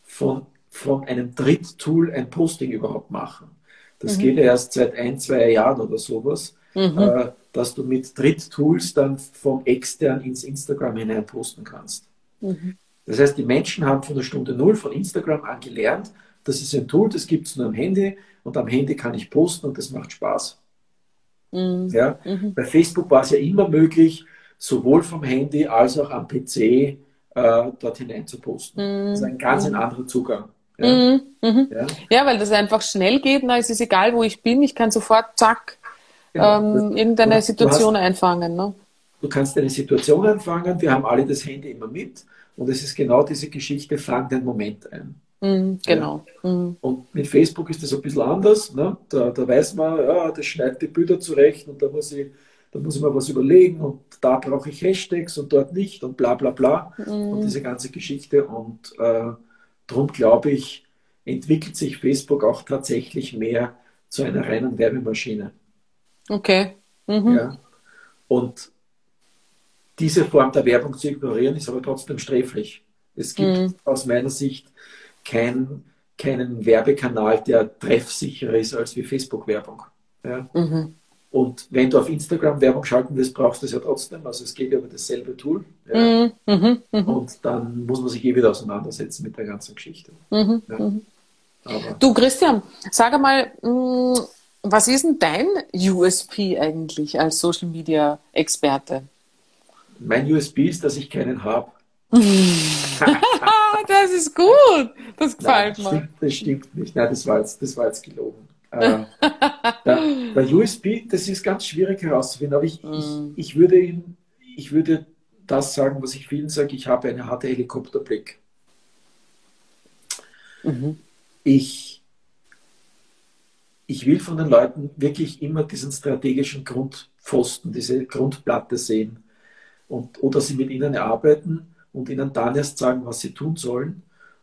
von, von einem Dritttool ein Posting überhaupt machen. Das mhm. geht ja erst seit ein, zwei Jahren oder sowas, mhm. äh, dass du mit Dritttools dann vom extern ins Instagram hinein posten kannst. Mhm. Das heißt, die Menschen haben von der Stunde Null von Instagram an gelernt, das ist ein Tool, das gibt es nur am Handy und am Handy kann ich posten und das macht Spaß. Mhm. Ja? Mhm. Bei Facebook war es ja immer möglich, sowohl vom Handy als auch am PC äh, dort hinein zu posten. Mhm. Das ist ein ganz ein anderer Zugang. Ja? Mhm. Mhm. Ja? ja? weil das einfach schnell geht. Na, es ist egal, wo ich bin. Ich kann sofort, zack, genau. ähm, irgendeine du, Situation du hast, einfangen. Ne? Du kannst eine Situation einfangen. Wir haben alle das Handy immer mit. Und es ist genau diese Geschichte, fang den Moment ein. Mm, genau. Mm. Und mit Facebook ist das ein bisschen anders. Ne? Da, da weiß man, ja, das schneidet die Bilder zurecht und da muss ich, da muss ich mir was überlegen und da brauche ich Hashtags und dort nicht und bla bla bla. Mm. Und diese ganze Geschichte. Und äh, darum glaube ich, entwickelt sich Facebook auch tatsächlich mehr zu einer reinen Werbemaschine. Okay. Mhm. Ja. Und diese Form der Werbung zu ignorieren, ist aber trotzdem sträflich. Es gibt mhm. aus meiner Sicht kein, keinen Werbekanal, der treffsicherer ist als wie Facebook-Werbung. Ja? Mhm. Und wenn du auf Instagram Werbung schalten willst, brauchst du es ja trotzdem. Also es geht ja über dasselbe Tool. Ja? Mhm. mhm. Mhm. Und dann muss man sich eh wieder auseinandersetzen mit der ganzen Geschichte. Mhm. Ja? Du Christian, sag einmal, mm, was ist denn dein USP eigentlich als Social Media Experte? Mein USP ist, dass ich keinen habe. *laughs* *laughs* das ist gut. Das gefällt Nein, mir. Stimmt, das stimmt nicht. Nein, das war jetzt, das war jetzt gelogen. Äh, der, der, USB, das ist ganz schwierig herauszufinden, aber ich, mm. *laughs* ich, ich, würde ihn, ich würde das sagen, was ich vielen sage, ich habe einen harten Helikopterblick. Mhm. Ich, ich will von den Leuten wirklich immer diesen strategischen Grundpfosten, diese Grundplatte sehen und, oder sie mit ihnen arbeiten und ihnen dann erst sagen, was sie tun sollen.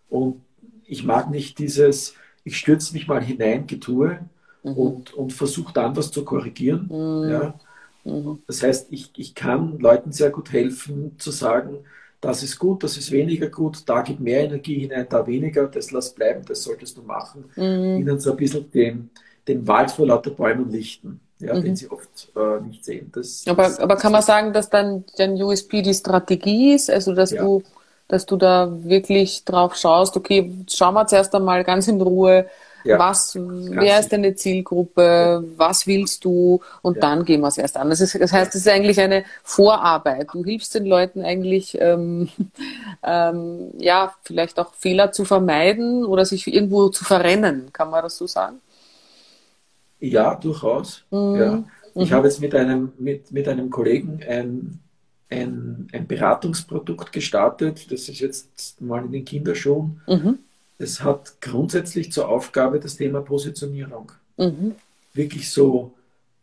Und ich mag nicht dieses, ich stürze mich mal hinein, getue mhm. und, und versuche dann was zu korrigieren. Mhm. Ja. Mhm. Das heißt, ich, ich kann Leuten sehr gut helfen zu sagen, das ist gut, das ist weniger gut, da geht mehr Energie hinein, da weniger, das lass bleiben, das solltest du machen. Mhm. Ihnen so ein bisschen den, den Wald vor lauter Bäumen lichten ja, mhm. den sie oft äh, nicht sehen. Das, aber, das, aber kann man sagen, dass dann dein USP die Strategie ist, also dass ja. du dass du da wirklich drauf schaust, okay, schauen wir zuerst einmal ganz in Ruhe, ja, was, wer ist deine Zielgruppe, ja. was willst du und dann gehen wir es erst an. Das, ist, das heißt, es ist eigentlich eine Vorarbeit. Du hilfst den Leuten eigentlich, ähm, *laughs* ähm, ja, vielleicht auch Fehler zu vermeiden oder sich irgendwo zu verrennen, kann man das so sagen? Ja, durchaus. Mhm. Ja. Ich mhm. habe jetzt mit einem, mit, mit einem Kollegen ein, ein, ein Beratungsprodukt gestartet. Das ist jetzt mal in den Kinderschuhen. Mhm. Es hat grundsätzlich zur Aufgabe das Thema Positionierung. Mhm. Wirklich so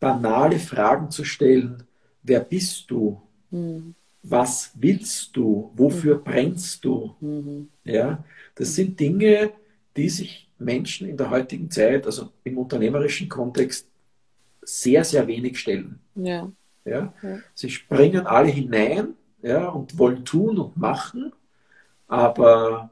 banale Fragen zu stellen. Wer bist du? Mhm. Was willst du? Wofür mhm. brennst du? Mhm. Ja, das sind Dinge, die sich Menschen in der heutigen Zeit, also im unternehmerischen Kontext, sehr, sehr wenig stellen. Ja. Ja? ja. Sie springen alle hinein ja, und wollen tun und machen, aber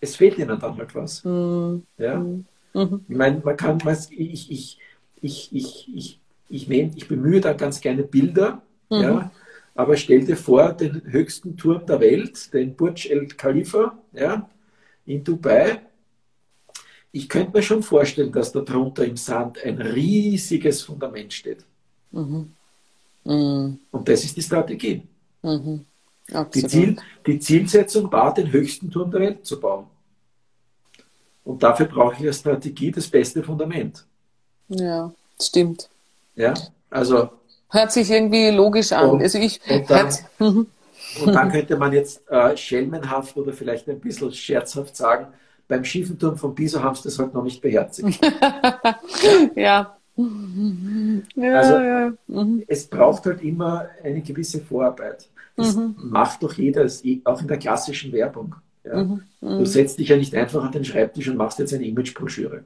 es fehlt ihnen dann halt was. Mhm. Ja? Mhm. Ich meine, man kann, ich, ich, ich, ich, ich, ich, nehm, ich bemühe da ganz gerne Bilder, mhm. ja, aber stell dir vor, den höchsten Turm der Welt, den Burj El Khalifa, ja, in Dubai. Ich könnte mir schon vorstellen, dass da drunter im Sand ein riesiges Fundament steht. Mhm. Mhm. Und das ist die Strategie. Mhm. Die, Ziel, die Zielsetzung war, den höchsten Turm der Welt zu bauen. Und dafür brauche ich eine Strategie, das beste Fundament. Ja, stimmt. Ja, also. Hört sich irgendwie logisch an. Und, also ich, und dann, *laughs* mhm. Und dann *laughs* könnte man jetzt äh, schelmenhaft oder vielleicht ein bisschen scherzhaft sagen, beim schiefen Turm von Pisa haben sie das halt noch nicht beherzigt. *laughs* ja. ja. also ja. Mhm. es braucht halt immer eine gewisse Vorarbeit. Das mhm. macht doch jeder, auch in der klassischen Werbung. Ja. Mhm. Du setzt dich ja nicht einfach an den Schreibtisch und machst jetzt eine Imagebroschüre.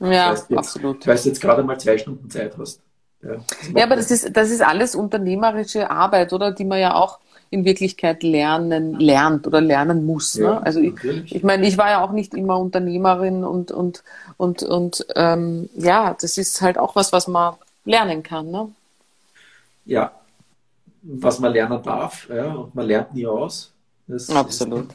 Ja, jetzt, absolut. Weil du jetzt gerade mal zwei Stunden Zeit hast. Ja, ja aber das ist, das ist alles unternehmerische Arbeit, oder? Die man ja auch in Wirklichkeit lernen, lernt oder lernen muss. Ne? Ja, also ich, ich meine, ich war ja auch nicht immer Unternehmerin und, und, und, und ähm, ja, das ist halt auch was, was man lernen kann. Ne? Ja, was man lernen darf, ja, und man lernt nie aus. Das Absolut.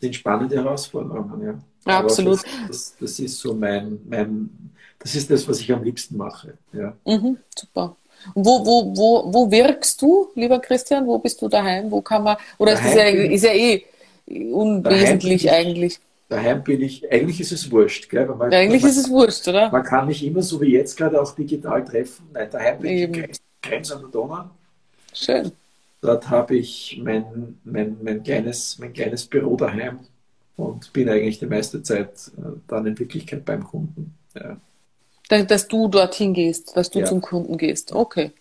sind spannende Herausforderungen, ja. ja absolut. Das, das, das, ist so mein, mein, das ist das, was ich am liebsten mache. Ja. Mhm, super. Wo, wo, wo, wo wirkst du, lieber Christian? Wo bist du daheim? Wo kann man, oder ist, ja, ist ja eh unwesentlich daheim eigentlich? Daheim bin ich, eigentlich ist es wurscht. Gell? Man, eigentlich man, ist es wurscht, oder? Man kann mich immer so wie jetzt gerade auch digital treffen. Nein, daheim bin Eben. ich in Krems an der Donau. Schön. Dort habe ich mein, mein, mein, kleines, mein kleines Büro daheim und bin eigentlich die meiste Zeit äh, dann in Wirklichkeit beim Kunden. Ja. Dass du dorthin gehst, dass du ja. zum Kunden gehst. Okay.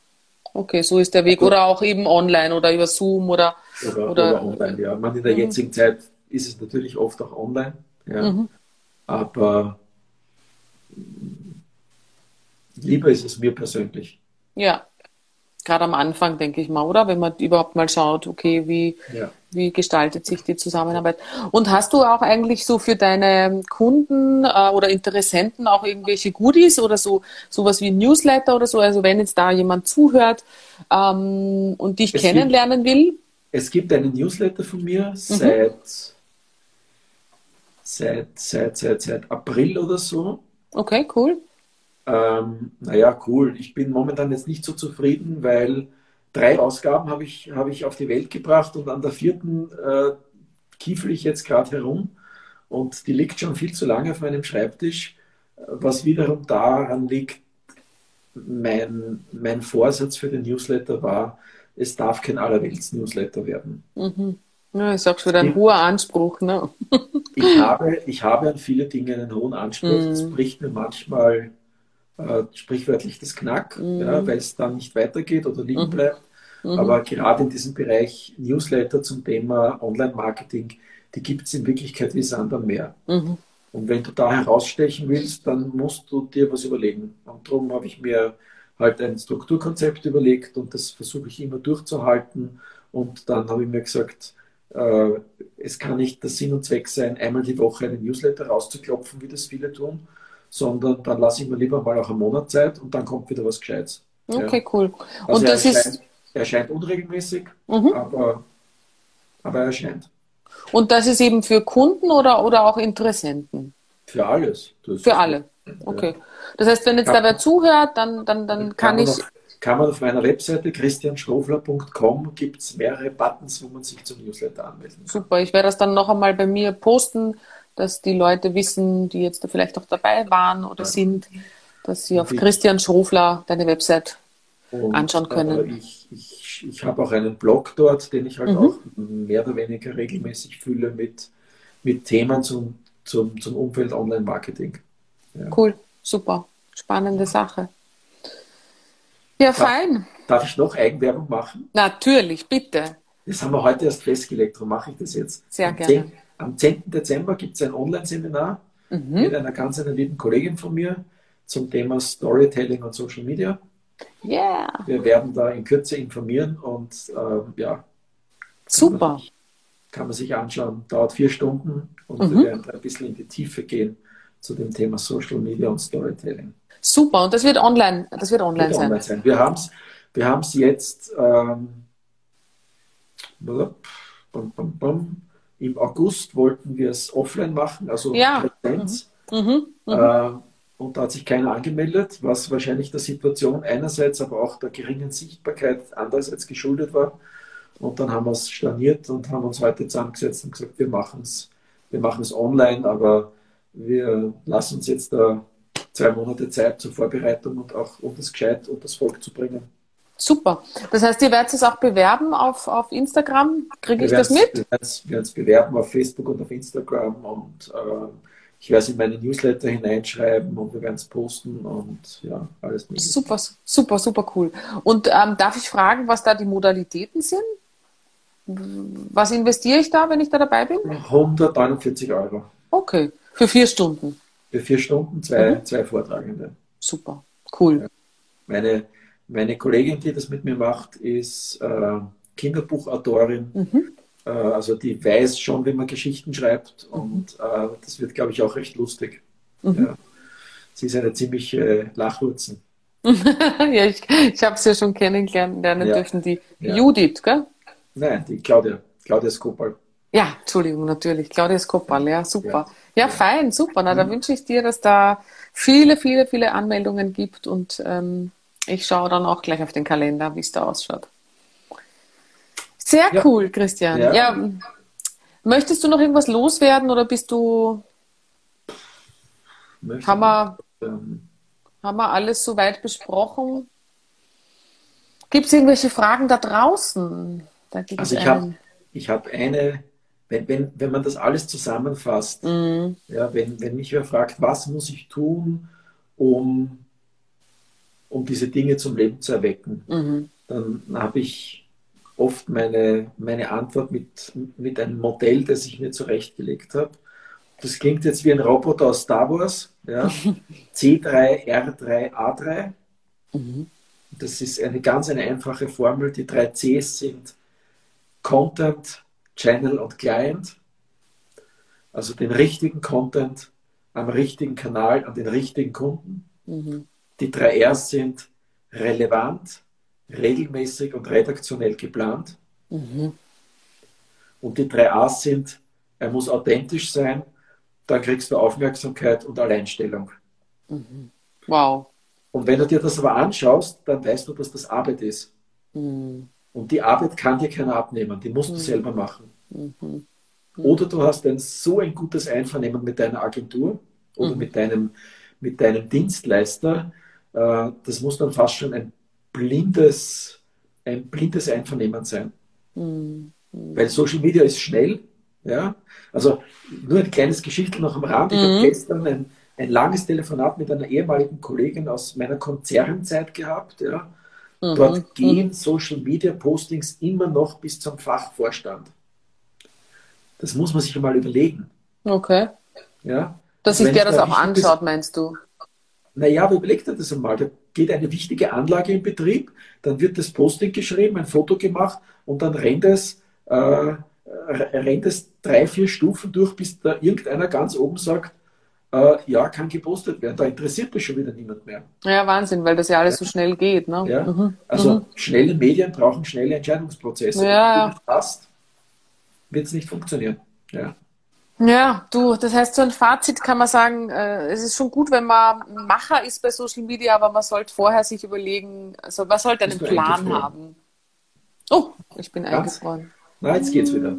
Okay, so ist der Weg. Oder auch eben online oder über Zoom oder. Oder, oder, oder online, ja. Man, in der mhm. jetzigen Zeit ist es natürlich oft auch online. Ja. Mhm. Aber lieber ist es mir persönlich. Ja, gerade am Anfang, denke ich mal, oder? Wenn man überhaupt mal schaut, okay, wie, ja. wie gestaltet sich die Zusammenarbeit? Und hast du auch eigentlich so für deine Kunden äh, oder Interessenten auch irgendwelche Goodies oder so sowas wie Newsletter oder so? Also wenn jetzt da jemand zuhört ähm, und dich es kennenlernen gibt, will? Es gibt einen Newsletter von mir mhm. seit, seit, seit, seit, seit April oder so. Okay, cool. Ähm, naja, cool. Ich bin momentan jetzt nicht so zufrieden, weil drei Ausgaben habe ich, hab ich auf die Welt gebracht und an der vierten äh, kiefel ich jetzt gerade herum und die liegt schon viel zu lange auf meinem Schreibtisch, was wiederum daran liegt, mein, mein Vorsatz für den Newsletter war, es darf kein Allerwelts-Newsletter werden. Mhm. Ja, ist auch schon ein hoher Anspruch. Ne? ich, habe, ich habe an viele Dinge einen hohen Anspruch. Mhm. Das bricht mir manchmal äh, sprichwörtlich das Knack, mhm. ja, weil es dann nicht weitergeht oder liegen mhm. bleibt. Mhm. Aber gerade in diesem Bereich Newsletter zum Thema Online-Marketing, die gibt es in Wirklichkeit wie Sand am Meer. Mhm. Und wenn du da herausstechen willst, dann musst du dir was überlegen. Und darum habe ich mir halt ein Strukturkonzept überlegt und das versuche ich immer durchzuhalten. Und dann habe ich mir gesagt, äh, es kann nicht der Sinn und Zweck sein, einmal die Woche einen Newsletter rauszuklopfen, wie das viele tun, sondern dann lasse ich mir lieber mal auch einen Monat Zeit und dann kommt wieder was Gescheites. Okay, ja. cool. Also und das erscheint, ist. Er erscheint unregelmäßig, mhm. aber, aber er erscheint. Und das ist eben für Kunden oder, oder auch Interessenten? Für alles. Das für alle. Okay. Das heißt, wenn jetzt kann, da wer zuhört, dann, dann, dann kann, kann ich. Auf, kann man auf meiner Webseite christianschrofler.com gibt es mehrere Buttons, wo man sich zum Newsletter anmelden kann. Super, ich werde das dann noch einmal bei mir posten dass die Leute wissen, die jetzt da vielleicht auch dabei waren oder sind, dass sie auf Christian Schrofler deine Website und, anschauen können. Ich, ich, ich habe auch einen Blog dort, den ich halt mhm. auch mehr oder weniger regelmäßig fülle mit, mit Themen zum, zum, zum Umfeld Online-Marketing. Ja. Cool, super, spannende Sache. Ja, fein. Darf ich noch Eigenwerbung machen? Natürlich, bitte. Das haben wir heute erst festgelegt, darum mache ich das jetzt. Sehr gerne. Am 10. Dezember gibt es ein Online-Seminar mhm. mit einer ganz einer lieben Kollegin von mir zum Thema Storytelling und Social Media. Yeah. Wir werden da in Kürze informieren und äh, ja. Super. Kann man, sich, kann man sich anschauen. Dauert vier Stunden und mhm. wir werden ein bisschen in die Tiefe gehen zu dem Thema Social Media und Storytelling. Super, und das wird online, das wird online, wird sein. Online sein. Wir haben es wir haben's jetzt ähm, bum, bum, bum, im August wollten wir es offline machen, also ja. Präsenz. Mhm. Mhm. Mhm. Äh, und da hat sich keiner angemeldet, was wahrscheinlich der Situation einerseits, aber auch der geringen Sichtbarkeit andererseits geschuldet war. Und dann haben wir es storniert und haben uns heute zusammengesetzt und gesagt, wir machen es wir machen es online, aber wir lassen uns jetzt da zwei Monate Zeit zur Vorbereitung und auch um das gescheit und das Volk zu bringen. Super. Das heißt, ihr werdet es auch bewerben auf, auf Instagram? Kriege ich das mit? Wir werden es bewerben auf Facebook und auf Instagram und äh, ich werde es in meine Newsletter hineinschreiben und wir werden es posten und ja, alles mögliche. Super, super, super cool. Und ähm, darf ich fragen, was da die Modalitäten sind? was investiere ich da, wenn ich da dabei bin? 149 Euro. Okay, für vier Stunden. Für vier Stunden zwei, mhm. zwei Vortragende. Super, cool. Ja. Meine, meine Kollegin, die das mit mir macht, ist äh, Kinderbuchautorin. Mhm. Äh, also die weiß schon, wie man Geschichten schreibt und äh, das wird, glaube ich, auch recht lustig. Mhm. Ja. Sie ist eine ziemliche Lachwurzen. *laughs* ja, ich, ich habe sie ja schon kennenlernen ja. dürfen, die ja. Judith, gell? Nein, die Claudia, Claudia Skopal. Ja, Entschuldigung, natürlich, Claudia Skopal, ja, super. Ja, ja fein, super. Na, mhm. da wünsche ich dir, dass da viele, viele, viele Anmeldungen gibt und ähm, ich schaue dann auch gleich auf den Kalender, wie es da ausschaut. Sehr cool, Christian. Ja. Möchtest du noch irgendwas loswerden oder bist du. Möchte haben wir, ähm, haben wir alles soweit besprochen? Gibt es irgendwelche Fragen da draußen? Da also ich habe ich hab eine, wenn, wenn, wenn man das alles zusammenfasst, mhm. ja, wenn, wenn mich wer fragt, was muss ich tun, um, um diese Dinge zum Leben zu erwecken, mhm. dann habe ich oft meine, meine Antwort mit, mit einem Modell, das ich mir zurechtgelegt habe. Das klingt jetzt wie ein Roboter aus Star Wars. Ja? *laughs* C3R3A3. Mhm. Das ist eine ganz eine einfache Formel. Die drei Cs sind Content, Channel und Client. Also den richtigen Content am richtigen Kanal an den richtigen Kunden. Mhm. Die drei Rs sind relevant, regelmäßig und redaktionell geplant. Mhm. Und die drei A's sind, er muss authentisch sein, dann kriegst du Aufmerksamkeit und Alleinstellung. Mhm. Wow. Und wenn du dir das aber anschaust, dann weißt du, dass das Arbeit ist. Mhm. Und die Arbeit kann dir keiner abnehmen, die musst du mhm. selber machen. Mhm. Mhm. Oder du hast ein so ein gutes Einvernehmen mit deiner Agentur oder mit, deinem, mit deinem Dienstleister, das muss dann fast schon ein blindes, ein blindes Einvernehmen sein. Mhm. Weil Social Media ist schnell. Ja? Also nur ein kleines Geschichte noch am Rand. Ich mhm. habe gestern ein, ein langes Telefonat mit einer ehemaligen Kollegin aus meiner Konzernzeit gehabt. Ja? Mhm. Dort gehen mhm. Social Media Postings immer noch bis zum Fachvorstand. Das muss man sich mal überlegen. Okay. Ja? Dass sich der das auch anschaut, meinst du? Naja, aber überleg dir das einmal. Da geht eine wichtige Anlage in Betrieb, dann wird das Posting geschrieben, ein Foto gemacht und dann rennt es, äh, rennt es drei, vier Stufen durch, bis da irgendeiner ganz oben sagt, äh, ja, kann gepostet werden. Da interessiert das schon wieder niemand mehr. Ja, Wahnsinn, weil das ja alles ja. so schnell geht. Ne? Ja. Mhm. Also mhm. schnelle Medien brauchen schnelle Entscheidungsprozesse. Ja. Wenn du nicht passt, wird es nicht funktionieren. Ja. Ja, du, das heißt, so ein Fazit kann man sagen, äh, es ist schon gut, wenn man Macher ist bei Social Media, aber man sollte vorher sich überlegen, also man sollte einen Plan haben. Oh, ich bin eingefroren. Na, jetzt geht's wieder.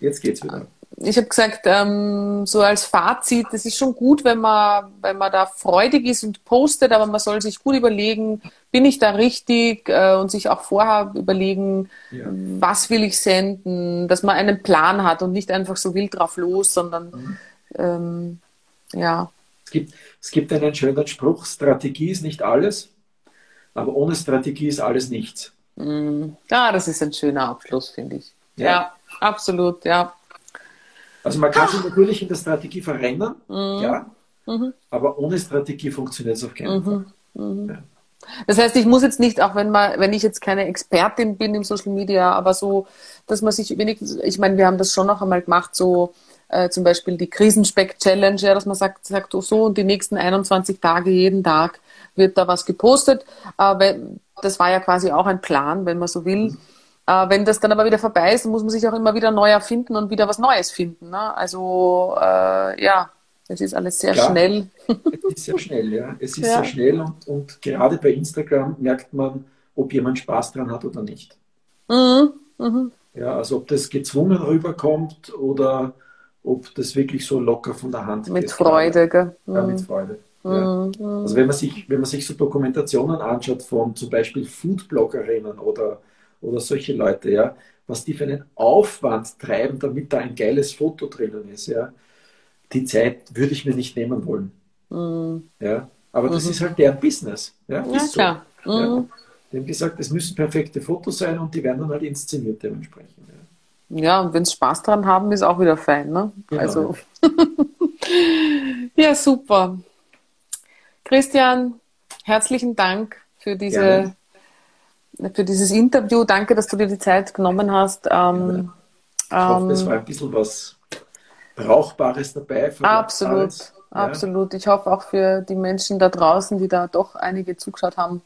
Jetzt geht's wieder ich habe gesagt, ähm, so als Fazit, es ist schon gut, wenn man, wenn man da freudig ist und postet, aber man soll sich gut überlegen, bin ich da richtig äh, und sich auch vorher überlegen, ja. was will ich senden, dass man einen Plan hat und nicht einfach so wild drauf los, sondern mhm. ähm, ja. Es gibt, es gibt einen schönen Spruch, Strategie ist nicht alles, aber ohne Strategie ist alles nichts. Mhm. Ja, das ist ein schöner Abschluss, finde ich. Ja. ja, absolut, ja. Also man kann sich natürlich in der Strategie verrennen, mhm. ja, mhm. aber ohne Strategie funktioniert es auf keinen mhm. Fall. Mhm. Ja. Das heißt, ich muss jetzt nicht, auch wenn man, wenn ich jetzt keine Expertin bin im Social Media, aber so, dass man sich wenigstens, ich meine, wir haben das schon noch einmal gemacht, so äh, zum Beispiel die Krisenspeck-Challenge, ja, dass man sagt, sagt oh, so und die nächsten 21 Tage, jeden Tag wird da was gepostet. Äh, das war ja quasi auch ein Plan, wenn man so will. Mhm. Äh, wenn das dann aber wieder vorbei ist, muss man sich auch immer wieder neu erfinden und wieder was Neues finden. Ne? Also äh, ja, es ist alles sehr Klar, schnell. Es ist sehr schnell, ja. Es ist ja. sehr schnell und, und gerade bei Instagram merkt man, ob jemand Spaß dran hat oder nicht. Mhm. Mhm. Ja, also ob das gezwungen rüberkommt oder ob das wirklich so locker von der Hand mit geht. Freude, gell? Ja, mit mhm. Freude. Ja. Mhm. Also wenn man sich, wenn man sich so Dokumentationen anschaut von zum Beispiel Foodbloggerinnen oder oder solche Leute, ja, was die für einen Aufwand treiben, damit da ein geiles Foto drinnen ist, ja, die Zeit würde ich mir nicht nehmen wollen. Mhm. Ja, aber das mhm. ist halt deren Business. Ja, ja ist so. klar. Mhm. Ja. Die haben gesagt, es müssen perfekte Fotos sein und die werden dann halt inszeniert dementsprechend. Ja, ja und wenn sie Spaß dran haben, ist auch wieder fein. Ne? Genau, also. *laughs* ja, super. Christian, herzlichen Dank für diese für dieses Interview. Danke, dass du dir die Zeit genommen hast. Ähm, ich hoffe, es ähm, war ein bisschen was Brauchbares dabei. absolut, alles. absolut. Ich hoffe auch für die Menschen da draußen, die da doch einige zugeschaut haben,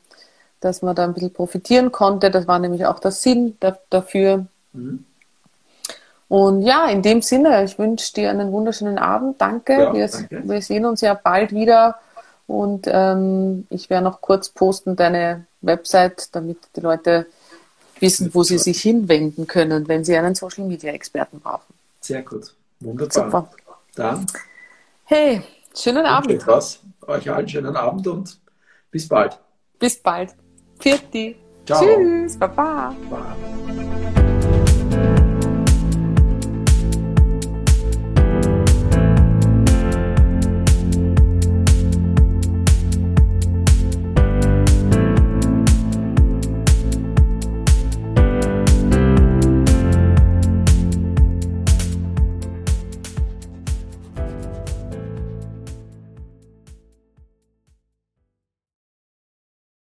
dass man da ein bisschen profitieren konnte. Das war nämlich auch der Sinn da, dafür. Mhm. Und ja, in dem Sinne, ich wünsche dir einen wunderschönen Abend. Danke. Ja, wir, danke. wir, sehen uns ja bald wieder. Und ähm, ich werde noch kurz posten deine Website, damit die Leute wissen, wo sie sich hinwenden können, wenn sie einen Social Media Experten brauchen. Sehr gut. Wunderbar. Super. Dann. Hey, schönen Abend. Etwas. Euch allen schönen Abend und bis bald. Bis bald. Pfiat Ciao. Tschüss. Baba. Baba.